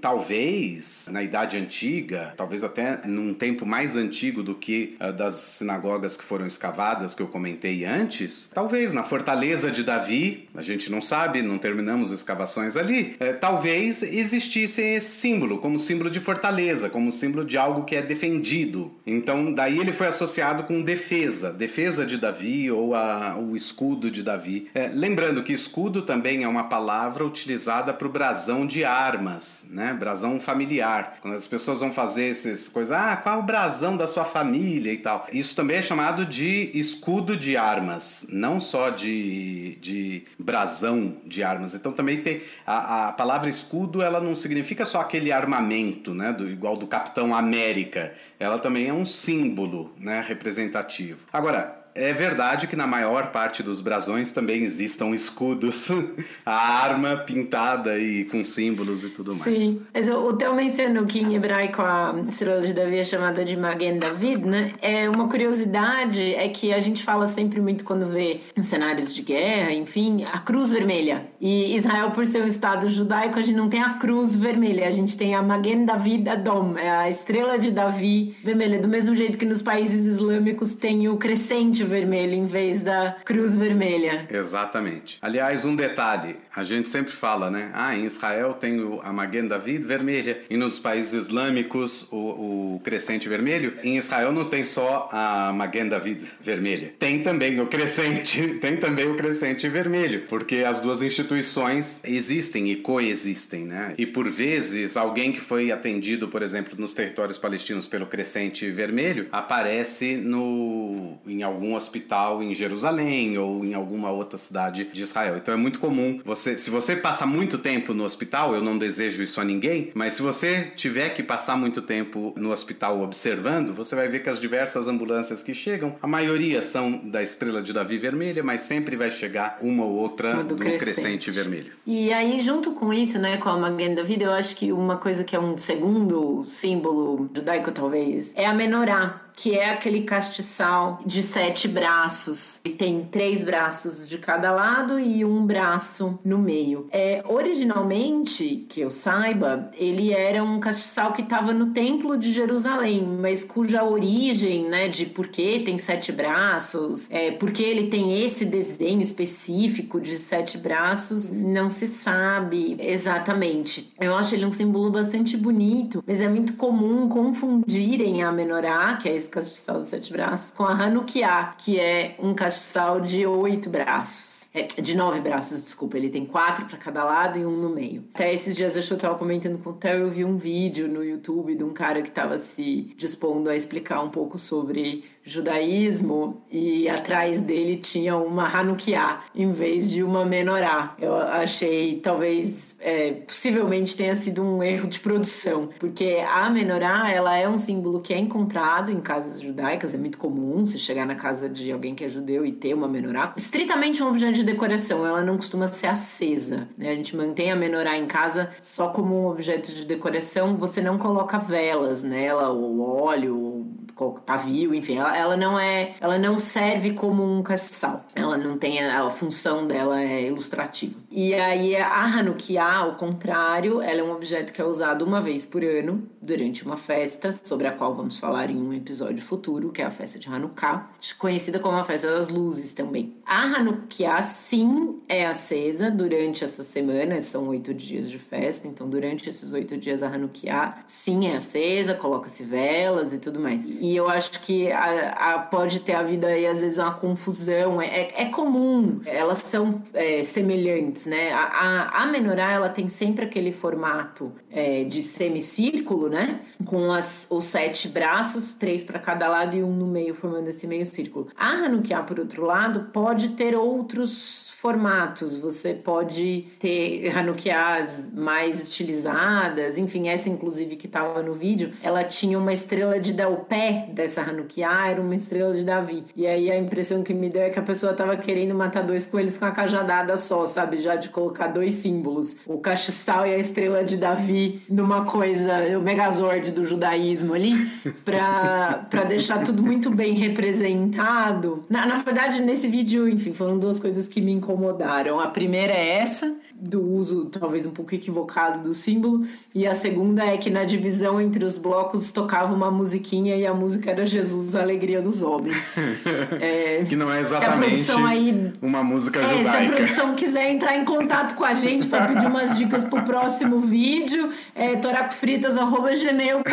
talvez na Idade Antiga, talvez até num tempo mais antigo do que uh, das sinagogas que foram escavadas que eu comentei antes, talvez na fortaleza de Davi, a gente não sabe, não terminamos escavações ali, uh, talvez existisse esse símbolo como símbolo de fortaleza, como símbolo de algo que é defendido. Então, daí ele foi associado com defesa, defesa de Davi ou a, o escudo de Davi. É, lembrando que escudo também é uma palavra utilizada para o brasão de armas, né? Brasão familiar. Quando as pessoas vão fazer essas coisas, ah, qual é o brasão da sua família e tal. Isso também é chamado de escudo de armas, não só de, de brasão de armas. Então também tem a, a palavra escudo, ela não significa só aquele armamento, né? Do, igual do Capitão América ela também é um símbolo né, representativo. Agora, é verdade que na maior parte dos brasões também existam escudos, a arma pintada e com símbolos e tudo mais. Sim, mas o, Theo mencionou que em hebraico a estrela de Davi é chamada de Magen David, né? É uma curiosidade é que a gente fala sempre muito quando vê cenários de guerra, enfim, a cruz vermelha. E Israel, por ser um estado judaico, a gente não tem a cruz vermelha, a gente tem a Magen David Adom, é a estrela de Davi vermelha, do mesmo jeito que nos países islâmicos tem o crescente vermelho em vez da cruz vermelha. Exatamente. Aliás, um detalhe, a gente sempre fala, né? Ah, em Israel tem a Magen David vermelha e nos países islâmicos o, o crescente vermelho. Em Israel não tem só a Magen David vermelha, tem também o crescente, tem também o crescente vermelho, porque as duas instituições existem e coexistem, né? E por vezes alguém que foi atendido, por exemplo, nos territórios palestinos pelo crescente vermelho aparece no em algum hospital em Jerusalém ou em alguma outra cidade de Israel. Então é muito comum você, se você passa muito tempo no hospital, eu não desejo isso a ninguém, mas se você tiver que passar muito tempo no hospital observando, você vai ver que as diversas ambulâncias que chegam, a maioria são da estrela de Davi vermelha, mas sempre vai chegar uma ou outra do, do crescente. crescente. vermelho. E aí, junto com isso, né, com a Magen David, eu acho que uma coisa que é um segundo símbolo judaico, talvez, é a menorá que é aquele castiçal de sete braços. E tem três braços de cada lado e um braço no meio. É, originalmente, que eu saiba, ele era um castiçal que estava no Templo de Jerusalém, mas cuja origem, né, de por que tem sete braços, é, porque ele tem esse desenho específico de sete braços, não se sabe exatamente. Eu acho ele um símbolo bastante bonito, mas é muito comum confundirem a menorá, que é esse castiçal de sete braços, com a Hanukkah, que é um castiçal de oito braços. É, de nove braços, desculpa. Ele tem quatro para cada lado e um no meio. Até esses dias eu estava comentando com o Theo, eu vi um vídeo no YouTube de um cara que estava se dispondo a explicar um pouco sobre judaísmo e atrás dele tinha uma Hanukkah em vez de uma menorá. Eu achei, talvez, é, possivelmente tenha sido um erro de produção, porque a menorá, ela é um símbolo que é encontrado em casas judaicas, é muito comum você chegar na casa de alguém que é judeu e ter uma menorá. Estritamente um objeto de decoração, ela não costuma ser acesa, né? A gente mantém a menorá em casa só como um objeto de decoração, você não coloca velas nela, ou óleo, pavio, enfim, ela, ela não é, ela não serve como um castiçal. Ela não tem a, a função dela é ilustrativa. E aí a Hanukkah, ao contrário, ela é um objeto que é usado uma vez por ano durante uma festa, sobre a qual vamos falar em um episódio futuro, que é a festa de Hanukkah, conhecida como a festa das luzes também. A Hanukkah sim é acesa durante essa semana, são oito dias de festa, então durante esses oito dias a Hanukkah sim é acesa, coloca-se velas e tudo mais. E eu acho que a, a, pode ter havido aí, às vezes, uma confusão. É, é, é comum, elas são é, semelhantes, né? A, a, a, menorá, ela tem sempre aquele formato é, de semicírculo, né? Com as, os sete braços, três para cada lado e um no meio, formando esse meio círculo. A Hanukkah, por outro lado, pode ter outros formatos. Você pode ter Hanukkahs mais estilizadas, enfim, essa inclusive que estava no vídeo, ela tinha uma estrela de dar o pé dessa Hanukkah era uma estrela de Davi. E aí a impressão que me deu é que a pessoa estava querendo matar dois coelhos com a cajadada só, sabe? Já de colocar dois símbolos, o castiçal e a estrela de Davi numa coisa, o Megazord do judaísmo ali, para deixar tudo muito bem representado. Na, na verdade, nesse vídeo, enfim, foram duas coisas que me incomodaram incomodaram. A primeira é essa, do uso talvez um pouco equivocado do símbolo, e a segunda é que na divisão entre os blocos tocava uma musiquinha e a música era Jesus, a alegria dos homens. É, que não é exatamente aí, uma música é, judaica. Se a produção quiser entrar em contato com a gente para pedir umas dicas pro próximo vídeo, é toracofritas.gmail.com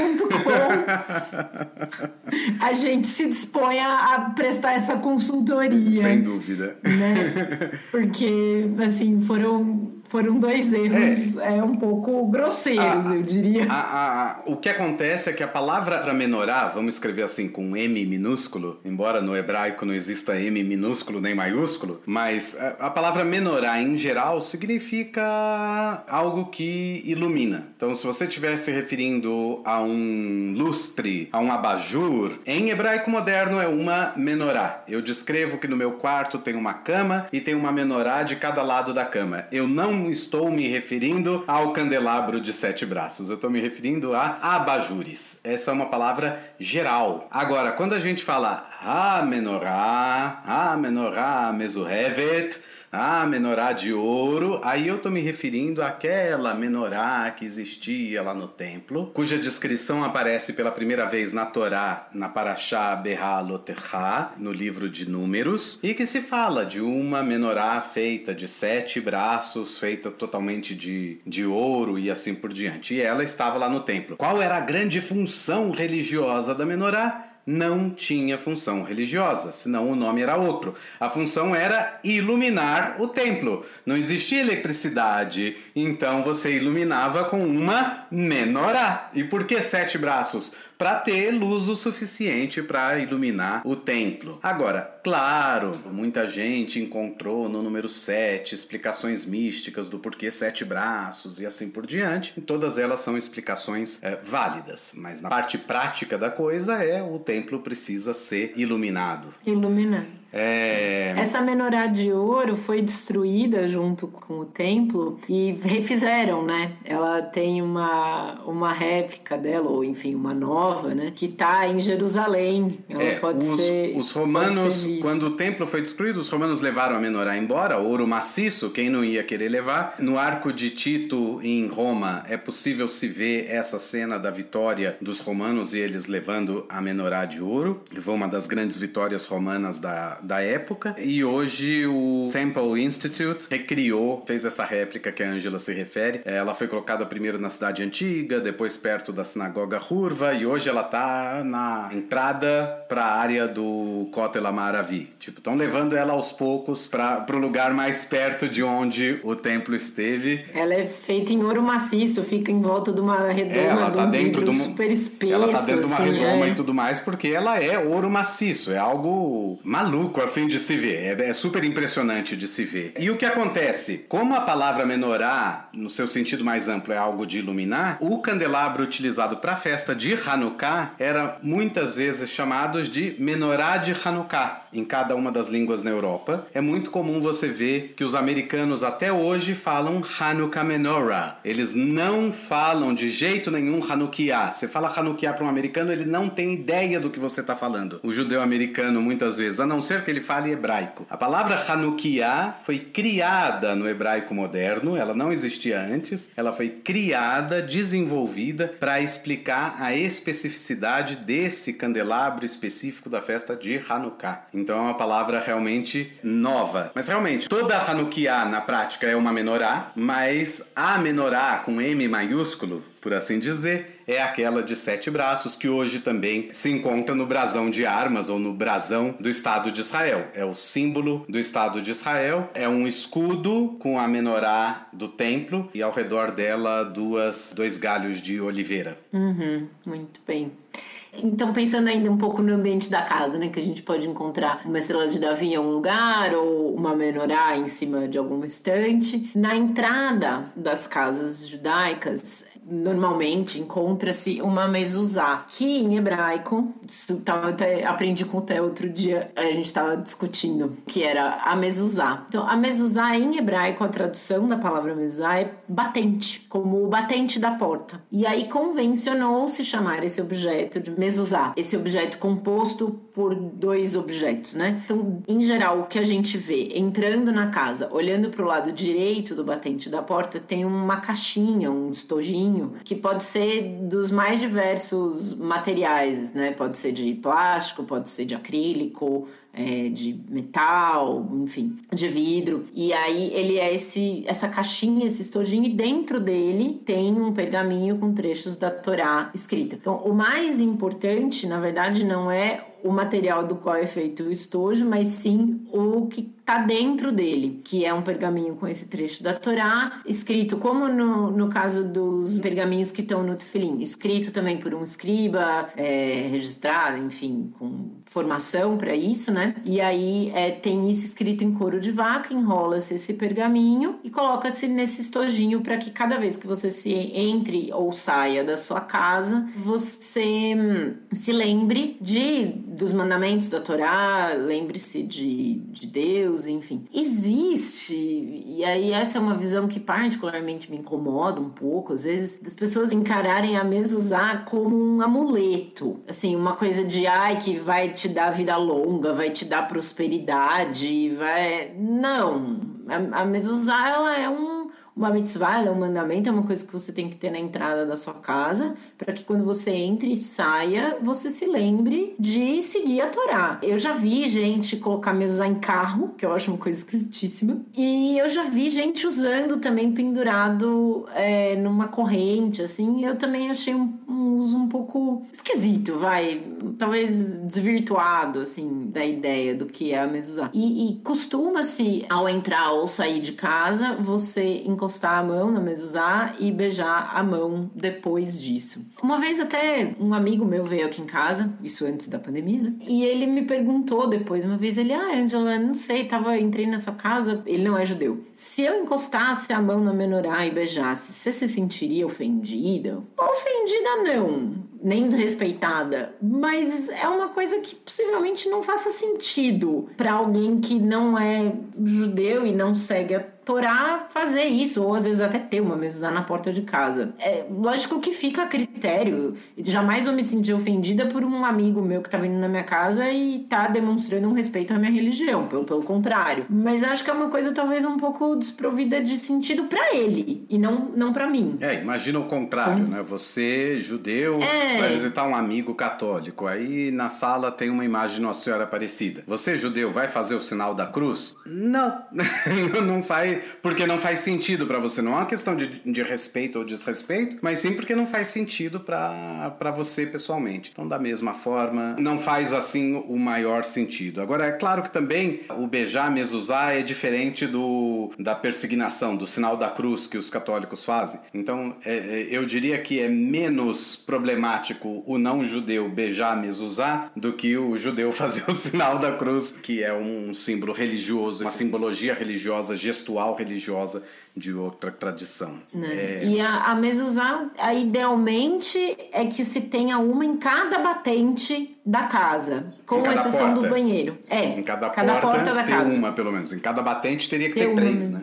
A gente se dispõe a prestar essa consultoria. Sem dúvida. Né? Porque, assim, foram foram dois erros é, é um pouco grosseiros, a, eu diria. A, a, o que acontece é que a palavra menorá, vamos escrever assim com M minúsculo, embora no hebraico não exista M minúsculo nem maiúsculo, mas a, palavra menorá em geral significa algo que ilumina. Então, se você estiver se referindo a um lustre, a um abajur, em hebraico moderno é uma menorá. Eu descrevo que no meu quarto tem uma cama e tem uma menorá de cada lado da cama. Eu não estou me referindo ao candelabro de sete braços, eu estou me referindo a abajures. Essa é uma palavra geral. Agora, quando a gente fala a menorá, a menorá mesuhevet, ah, menorá de ouro. Aí eu tô me referindo àquela menorá que existia lá no templo, cuja descrição aparece pela primeira vez na Torá, na Parashá Behaloterha, no livro de Números, e que se fala de uma menorá feita de sete braços, feita totalmente de, de ouro e assim por diante. E ela estava lá no templo. Qual era a grande função religiosa da menorá? Não tinha função religiosa, senão o nome era outro. A função era iluminar o templo. Não existia eletricidade, então você iluminava com uma menorá. E por que sete braços? Para ter luz o suficiente para iluminar o templo. Agora, claro, muita gente encontrou no número 7 explicações místicas do porquê sete braços e assim por diante. E todas elas são explicações é, válidas, mas na parte prática da coisa é o templo precisa ser iluminado. Iluminado. É... Essa menorá de ouro foi destruída junto com o templo e refizeram, né? Ela tem uma, uma réplica dela, ou enfim, uma nova, né? Que está em Jerusalém. Ela é, pode os, ser. Os romanos, quando o templo foi destruído, os romanos levaram a menorá embora, ouro maciço, quem não ia querer levar. No arco de Tito, em Roma, é possível se ver essa cena da vitória dos romanos e eles levando a menorá de ouro. Foi uma das grandes vitórias romanas da da época. E hoje o Temple Institute recriou, fez essa réplica que a Angela se refere. Ela foi colocada primeiro na cidade antiga, depois perto da sinagoga Hurva, e hoje ela tá na entrada para a área do Kotel Amaravi. Tipo, estão levando ela aos poucos para o lugar mais perto de onde o templo esteve. Ela é feita em ouro maciço, fica em volta de uma redoma, é, ela tá de um dentro de um, super espesso. Ela tá dentro de uma assim, redoma é. e tudo mais, porque ela é ouro maciço, é algo maluco maluco assim de se ver, é, é, super impressionante de se ver. E o que acontece? Como a palavra menorá, no seu sentido mais amplo, é algo de iluminar, o candelabro utilizado para a festa de Hanukkah era muitas vezes chamado de menorá de Hanukkah em cada uma das línguas na Europa. É muito comum você ver que os americanos até hoje falam Hanukkah menorah. Eles não falam de jeito nenhum Hanukkah. Você fala Hanukkah para um americano, ele não tem ideia do que você está falando. O judeu americano muitas vezes, a não ser que ele fale hebraico. A palavra Hanukkah foi criada no hebraico moderno, ela não existia antes, ela foi criada, desenvolvida para explicar a especificidade desse candelabro específico da festa de Hanukkah. Então é uma palavra realmente nova. Mas realmente, toda Hanukkah na prática é uma menorá, mas a menorá com M maiúsculo por assim dizer, é aquela de sete braços que hoje também se encontra no brasão de armas ou no brasão do Estado de Israel. É o símbolo do Estado de Israel, é um escudo com a menorá do templo e ao redor dela duas, dois galhos de oliveira. Uhum, muito bem. Então, pensando ainda um pouco no ambiente da casa, né? Que a gente pode encontrar uma estrela de Davi em um lugar ou uma menorá em cima de alguma estante. Na entrada das casas judaicas, normalmente encontra-se uma mezuzá, que em hebraico, tava, até aprendi com o Té outro dia, a gente estava discutindo, que era a mezuzá. Então, a mezuzá em hebraico, a tradução da palavra mezuzá é batente, como o batente da porta. E aí convencionou-se chamar esse objeto de mezuzá, esse objeto composto por dois objetos, né? Então, em geral, o que a gente vê entrando na casa, olhando para o lado direito do batente da porta, tem uma caixinha, um estojinho que pode ser dos mais diversos materiais, né? Pode ser de plástico, pode ser de acrílico, é, de metal, enfim, de vidro. E aí ele é esse, essa caixinha, esse estojinho, e dentro dele tem um pergaminho com trechos da Torá escrita. Então, o mais importante, na verdade, não é o material do qual é feito o estojo, mas sim o que está dentro dele, que é um pergaminho com esse trecho da Torá, escrito como no, no caso dos pergaminhos que estão no Tefilim, escrito também por um escriba, é, registrado, enfim, com formação para isso, né? E aí é, tem isso escrito em couro de vaca, enrola-se esse pergaminho e coloca-se nesse estojinho para que cada vez que você se entre ou saia da sua casa, você hum, se lembre de dos mandamentos da Torá, lembre-se de, de Deus, enfim. Existe, e aí essa é uma visão que particularmente me incomoda um pouco, às vezes, das pessoas encararem a usar como um amuleto, assim, uma coisa de ai que vai te dar vida longa, vai te dar prosperidade, vai. Não. A, a mezuzá, ela é um uma mitzvah, é um mandamento, é uma coisa que você tem que ter na entrada da sua casa, para que quando você entre e saia, você se lembre de seguir a Torá. Eu já vi gente colocar mezuzá em carro, que eu acho uma coisa esquisitíssima, e eu já vi gente usando também pendurado é, numa corrente, assim, eu também achei um, um uso um pouco esquisito, vai, talvez desvirtuado, assim, da ideia do que é a mezuzá. E, e costuma-se, ao entrar ou sair de casa, você encostar a mão na mezuzá e beijar a mão depois disso. Uma vez até um amigo meu veio aqui em casa, isso antes da pandemia, né? E ele me perguntou depois, uma vez, ele, ah, Angela, não sei, tava, entrei na sua casa, ele não é judeu. Se eu encostasse a mão na menorá e beijasse, você se sentiria ofendida? Ofendida não nem desrespeitada, mas é uma coisa que possivelmente não faça sentido para alguém que não é judeu e não segue a Torá fazer isso, ou às vezes até ter uma mesa na porta de casa. É lógico que fica a critério. Jamais eu me senti ofendida por um amigo meu que tá vindo na minha casa e tá demonstrando um respeito à minha religião, pelo, pelo contrário. Mas acho que é uma coisa talvez um pouco desprovida de sentido para ele e não, não para mim. É, imagina o contrário, Como... né? Você, judeu, é... vai visitar um amigo católico, aí na sala tem uma imagem de Nossa Senhora Aparecida. Você, judeu, vai fazer o sinal da cruz? Não, não faz porque não faz sentido para você. Não é uma questão de, de respeito ou desrespeito, mas sim porque não faz sentido para você pessoalmente. Então, da mesma forma, não faz assim o maior sentido. Agora, é claro que também o beijar, mesuzar é diferente do da persignação, do sinal da cruz que os católicos fazem. Então, é, é, eu diria que é menos problemático o não judeu beijar, mesuzar do que o judeu fazer o sinal da cruz, que é um símbolo religioso, uma simbologia religiosa gestual religiosa de outra tradição. Né? É... E a, a mezuzá, idealmente, é que se tenha uma em cada batente da casa, com exceção porta. do banheiro. É, em cada, cada porta, porta da casa. uma, pelo menos. Em cada batente teria que ter três, né?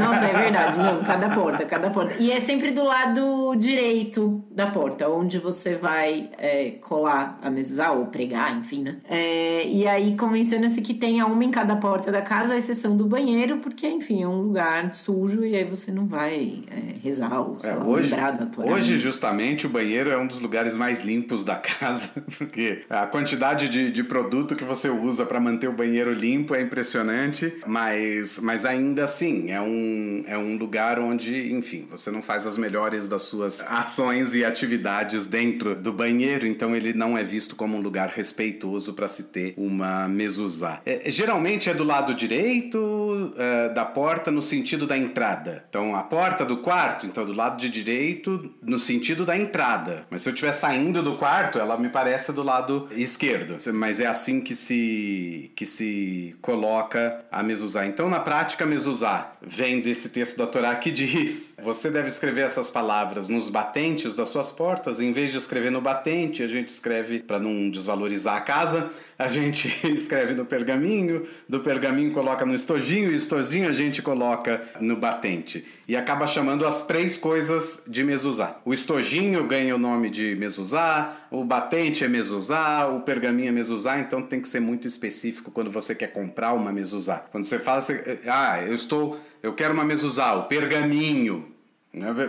Nossa, é verdade. Não, cada porta, cada porta. E é sempre do lado direito da porta, onde você vai é, colar a mezuzá ou pregar, enfim, né? É, e aí convenciona-se que tenha uma em cada porta da casa, à exceção do banheiro, porque, enfim, é um lugar sujo e aí você não vai é, rezar ou é, lá, hoje, lembrar da tua Hoje, justamente, o banheiro é um dos lugares mais limpos da casa, porque a quantidade de, de produto que você usa para manter o banheiro limpo é impressionante, mas, mas ainda ainda assim, é um, é um lugar onde, enfim, você não faz as melhores das suas ações e atividades dentro do banheiro, então ele não é visto como um lugar respeitoso para se ter uma mezuzá. É, geralmente é do lado direito é, da porta no sentido da entrada. Então, a porta do quarto, então do lado de direito no sentido da entrada. Mas se eu estiver saindo do quarto, ela me parece do lado esquerdo. Mas é assim que se, que se coloca a mezuzá. Então, na prática, a mezuzá vem desse texto da Torá que diz: você deve escrever essas palavras nos batentes das suas portas, em vez de escrever no batente, a gente escreve para não desvalorizar a casa, a gente escreve no pergaminho, do pergaminho coloca no estojinho, e estojinho a gente coloca no batente. E acaba chamando as três coisas de mezuzá. O estojinho ganha o nome de mezuzá, o batente é mezuzá, o pergaminho é mezuzá, então tem que ser muito específico quando você quer comprar uma mezuzá. Quando você fala, você, ah, eu estou, eu quero uma mezuzá, o pergaminho?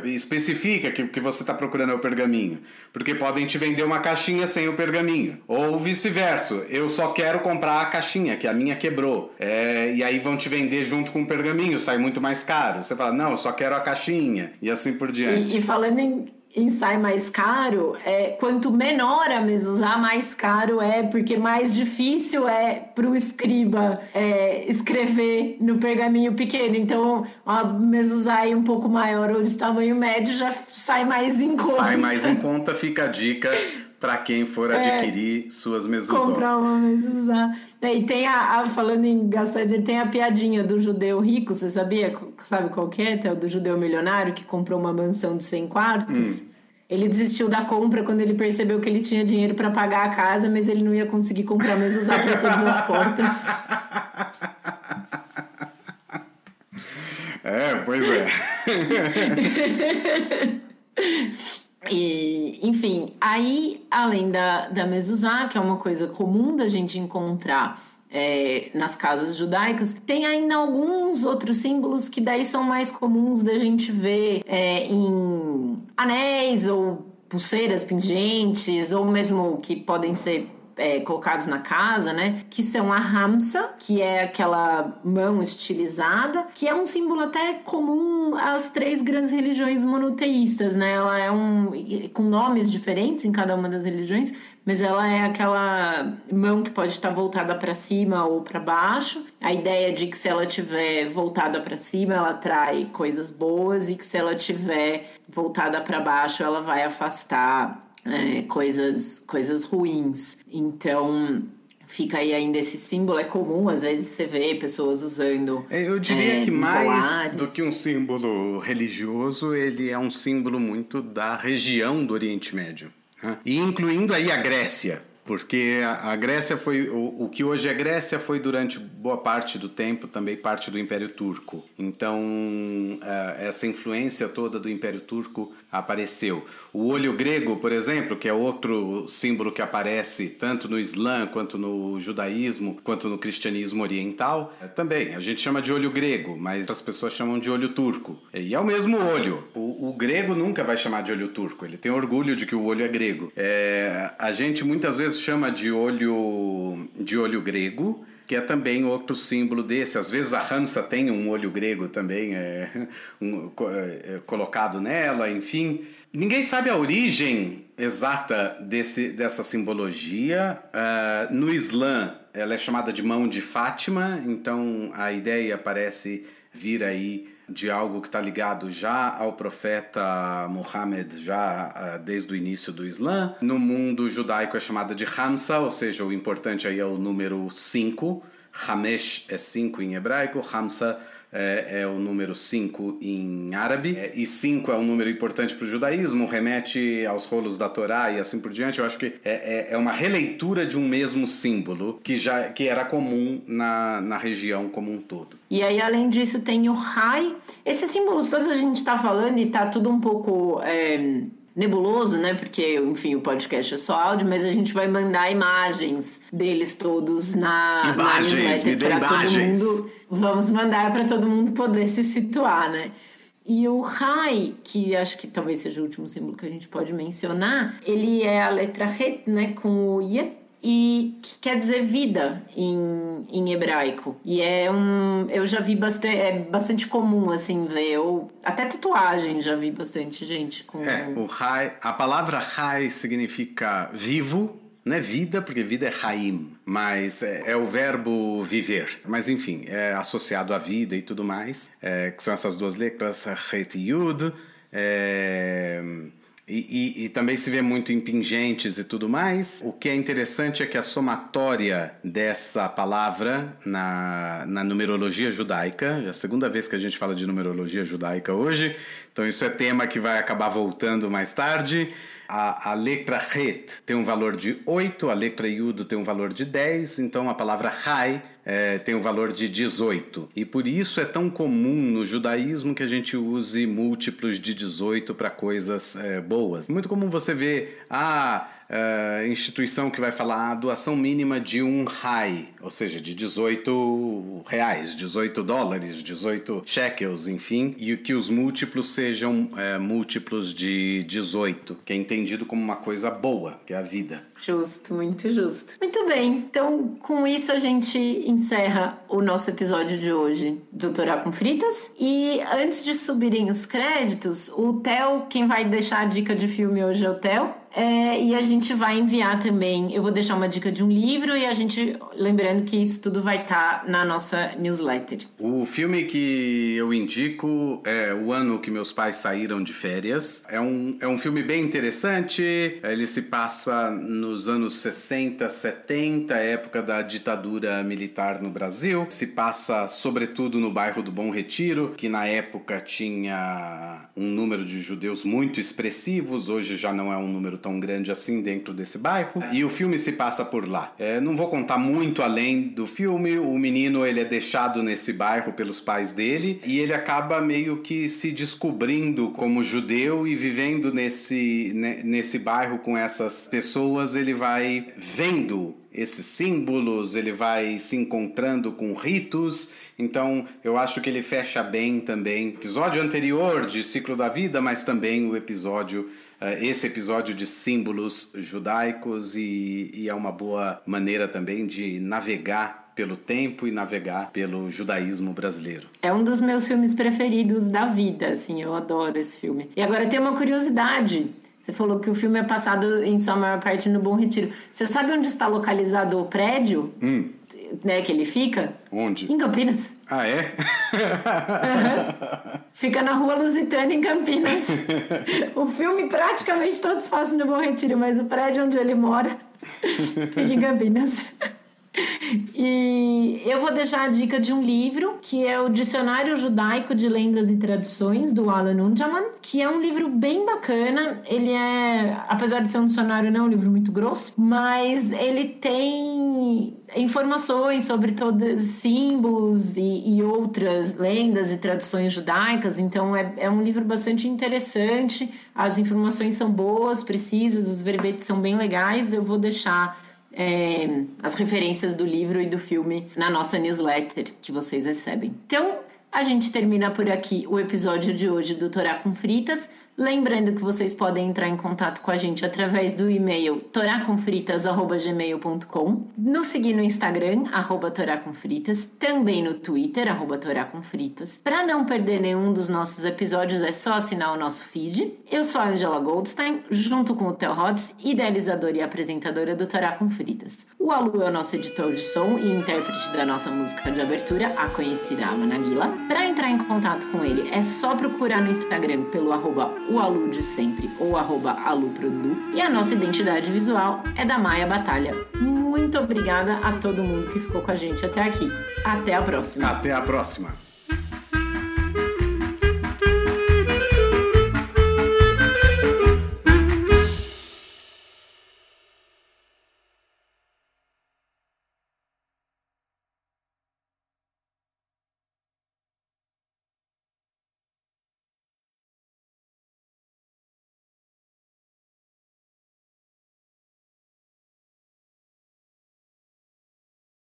Especifica que o que você está procurando é o pergaminho. Porque podem te vender uma caixinha sem o pergaminho. Ou vice-versa. Eu só quero comprar a caixinha, que a minha quebrou. É, e aí vão te vender junto com o pergaminho, sai muito mais caro. Você fala, não, eu só quero a caixinha. E assim por diante. E, e falando em em sai mais caro, é, quanto menor a mezuzá, mais caro é, porque mais difícil é para o escriba é, escrever no pergaminho pequeno. Então, a mezuzá um pouco maior ou de tamanho médio já sai mais em conta. Sai mais em conta, fica a dica para quem for é, adquirir suas mezuzá. Comprar uma mezuzá. E tem a, a, falando em gastar dinheiro, tem a piadinha do judeu rico, você sabia? Sabe qual que é? É o do judeu milionário que comprou uma mansão de 100 quartos. Hum. Ele desistiu da compra quando ele percebeu que ele tinha dinheiro para pagar a casa, mas ele não ia conseguir comprar, usar para todas as portas. É, pois é. E, enfim, aí, além da, da mezuzá, que é uma coisa comum da gente encontrar é, nas casas judaicas, tem ainda alguns outros símbolos que daí são mais comuns da gente ver é, em anéis ou pulseiras pingentes, ou mesmo que podem ser é, colocados na casa, né? Que são a Hamsa, que é aquela mão estilizada, que é um símbolo até comum às três grandes religiões monoteístas, né? Ela é um com nomes diferentes em cada uma das religiões, mas ela é aquela mão que pode estar voltada para cima ou para baixo. A ideia de que se ela tiver voltada para cima, ela atrai coisas boas e que se ela tiver voltada para baixo, ela vai afastar é, coisas, coisas ruins. Então, fica aí ainda esse símbolo. É comum, às vezes, você vê pessoas usando. Eu diria é, que mais do que um símbolo religioso, ele é um símbolo muito da região do Oriente Médio. Né? E incluindo aí a Grécia. Porque a Grécia foi. O, o que hoje é Grécia foi durante boa parte do tempo também parte do Império Turco. Então, é, essa influência toda do Império Turco apareceu. O olho grego, por exemplo, que é outro símbolo que aparece tanto no Islã, quanto no judaísmo, quanto no cristianismo oriental, é, também. A gente chama de olho grego, mas as pessoas chamam de olho turco. E é o mesmo olho. O, o grego nunca vai chamar de olho turco. Ele tem orgulho de que o olho é grego. É, a gente muitas vezes chama de olho, de olho grego que é também outro símbolo desse. Às vezes a Hansa tem um olho grego também é, um, é, colocado nela, enfim. Ninguém sabe a origem exata desse, dessa simbologia. Uh, no Islã, ela é chamada de mão de Fátima, então a ideia parece vir aí de algo que está ligado já ao profeta Muhammad, já uh, desde o início do Islã. No mundo judaico é chamada de Hamsa, ou seja, o importante aí é o número 5. Hamesh é 5 em hebraico, Hamsa é, é o número 5 em árabe, é, e 5 é um número importante para o judaísmo, remete aos rolos da Torá e assim por diante. Eu acho que é, é, é uma releitura de um mesmo símbolo que já que era comum na, na região como um todo. E aí, além disso, tem o Rai. Esses símbolos todos a gente está falando e está tudo um pouco. Nebuloso, né? Porque, enfim, o podcast é só áudio, mas a gente vai mandar imagens deles todos na, imagens, na newsletter para todo mundo. Vamos mandar para todo mundo poder se situar, né? E o Rai, que acho que talvez seja o último símbolo que a gente pode mencionar, ele é a letra Het, né? Com o Yet e que quer dizer vida em, em hebraico. E é um. Eu já vi bastante. É bastante comum, assim, ver. Eu, até tatuagem já vi bastante gente com. É, o Rai. A palavra Rai significa vivo. Não é vida, porque vida é Haim, mas é, é, o verbo viver. Mas enfim, é associado à vida e tudo mais, é, que são essas duas letras, Het e Yud. É, e, e, e, também se vê muito em pingentes e tudo mais. O que é interessante é que a somatória dessa palavra na, na numerologia judaica, é a segunda vez que a gente fala de numerologia judaica hoje, então isso é tema que vai acabar voltando mais tarde. A, a letra Het tem um valor de 8, a letra Yud tem um valor de 10, então a palavra Rai é, tem o valor de 18. E por isso é tão comum no judaísmo que a gente use múltiplos de 18 para coisas é, boas. Muito comum você ver, ah, uh, instituição que vai falar a doação mínima de um RAI, ou seja, de 18 reais, 18 dólares, 18 shekels, enfim, e que os múltiplos sejam uh, múltiplos de 18, que é entendido como uma coisa boa, que é a vida. Justo, muito justo. Muito bem, então com isso a gente encerra o nosso episódio de hoje do Torá com Fritas. E antes de subirem os créditos, o Theo, quem vai deixar a dica de filme hoje é o Theo. É, e a gente vai enviar também. Eu vou deixar uma dica de um livro e a gente. Lembrando que isso tudo vai estar tá na nossa newsletter. O filme que eu indico é O Ano que Meus Pais Saíram de Férias. É um, é um filme bem interessante. Ele se passa nos anos 60, 70, época da ditadura militar no Brasil. Se passa, sobretudo, no bairro do Bom Retiro, que na época tinha um número de judeus muito expressivos. Hoje já não é um número tão grande assim dentro desse bairro. E o filme se passa por lá. É, não vou contar muito além do filme. O menino ele é deixado nesse bairro pelos pais dele e ele acaba meio que se descobrindo como judeu e vivendo nesse, nesse bairro com essas pessoas. Ele vai vendo esses símbolos, ele vai se encontrando com ritos. Então, eu acho que ele fecha bem também o episódio anterior de Ciclo da Vida, mas também o episódio esse episódio de símbolos judaicos e, e é uma boa maneira também de navegar pelo tempo e navegar pelo judaísmo brasileiro. É um dos meus filmes preferidos da vida, assim, eu adoro esse filme. E agora tem uma curiosidade. Você falou que o filme é passado em sua maior parte no Bom Retiro. Você sabe onde está localizado o prédio? Hum. Né, que ele fica? Onde? Em Campinas. Ah, é? uhum. Fica na rua Lusitana, em Campinas. o filme praticamente todos passam no Bom Retiro, mas o prédio onde ele mora fica em Campinas. Eu vou deixar a dica de um livro que é o Dicionário Judaico de Lendas e Tradições do Alan Unjaman, que é um livro bem bacana. Ele é, apesar de ser um dicionário, não é um livro muito grosso, mas ele tem informações sobre todos símbolos e, e outras lendas e tradições judaicas. Então é, é um livro bastante interessante. As informações são boas, precisas, os verbetes são bem legais. Eu vou deixar é, as referências do livro e do filme na nossa newsletter que vocês recebem. Então, a gente termina por aqui o episódio de hoje do Torá com Fritas. Lembrando que vocês podem entrar em contato com a gente através do e-mail toracomfritas.gmail.com, nos seguir no Instagram, arroba toracomfritas, também no Twitter, arroba toracomfritas. Para não perder nenhum dos nossos episódios, é só assinar o nosso feed. Eu sou a Angela Goldstein, junto com o Theo Rods, idealizadora e apresentadora do Torá Fritas. O Alu é o nosso editor de som e intérprete da nossa música de abertura, a conhecida Amanaguila. Para entrar em contato com ele, é só procurar no Instagram pelo arroba o Alu de sempre ou arroba aluprodu. E a nossa identidade visual é da Maia Batalha. Muito obrigada a todo mundo que ficou com a gente até aqui. Até a próxima. Até a próxima.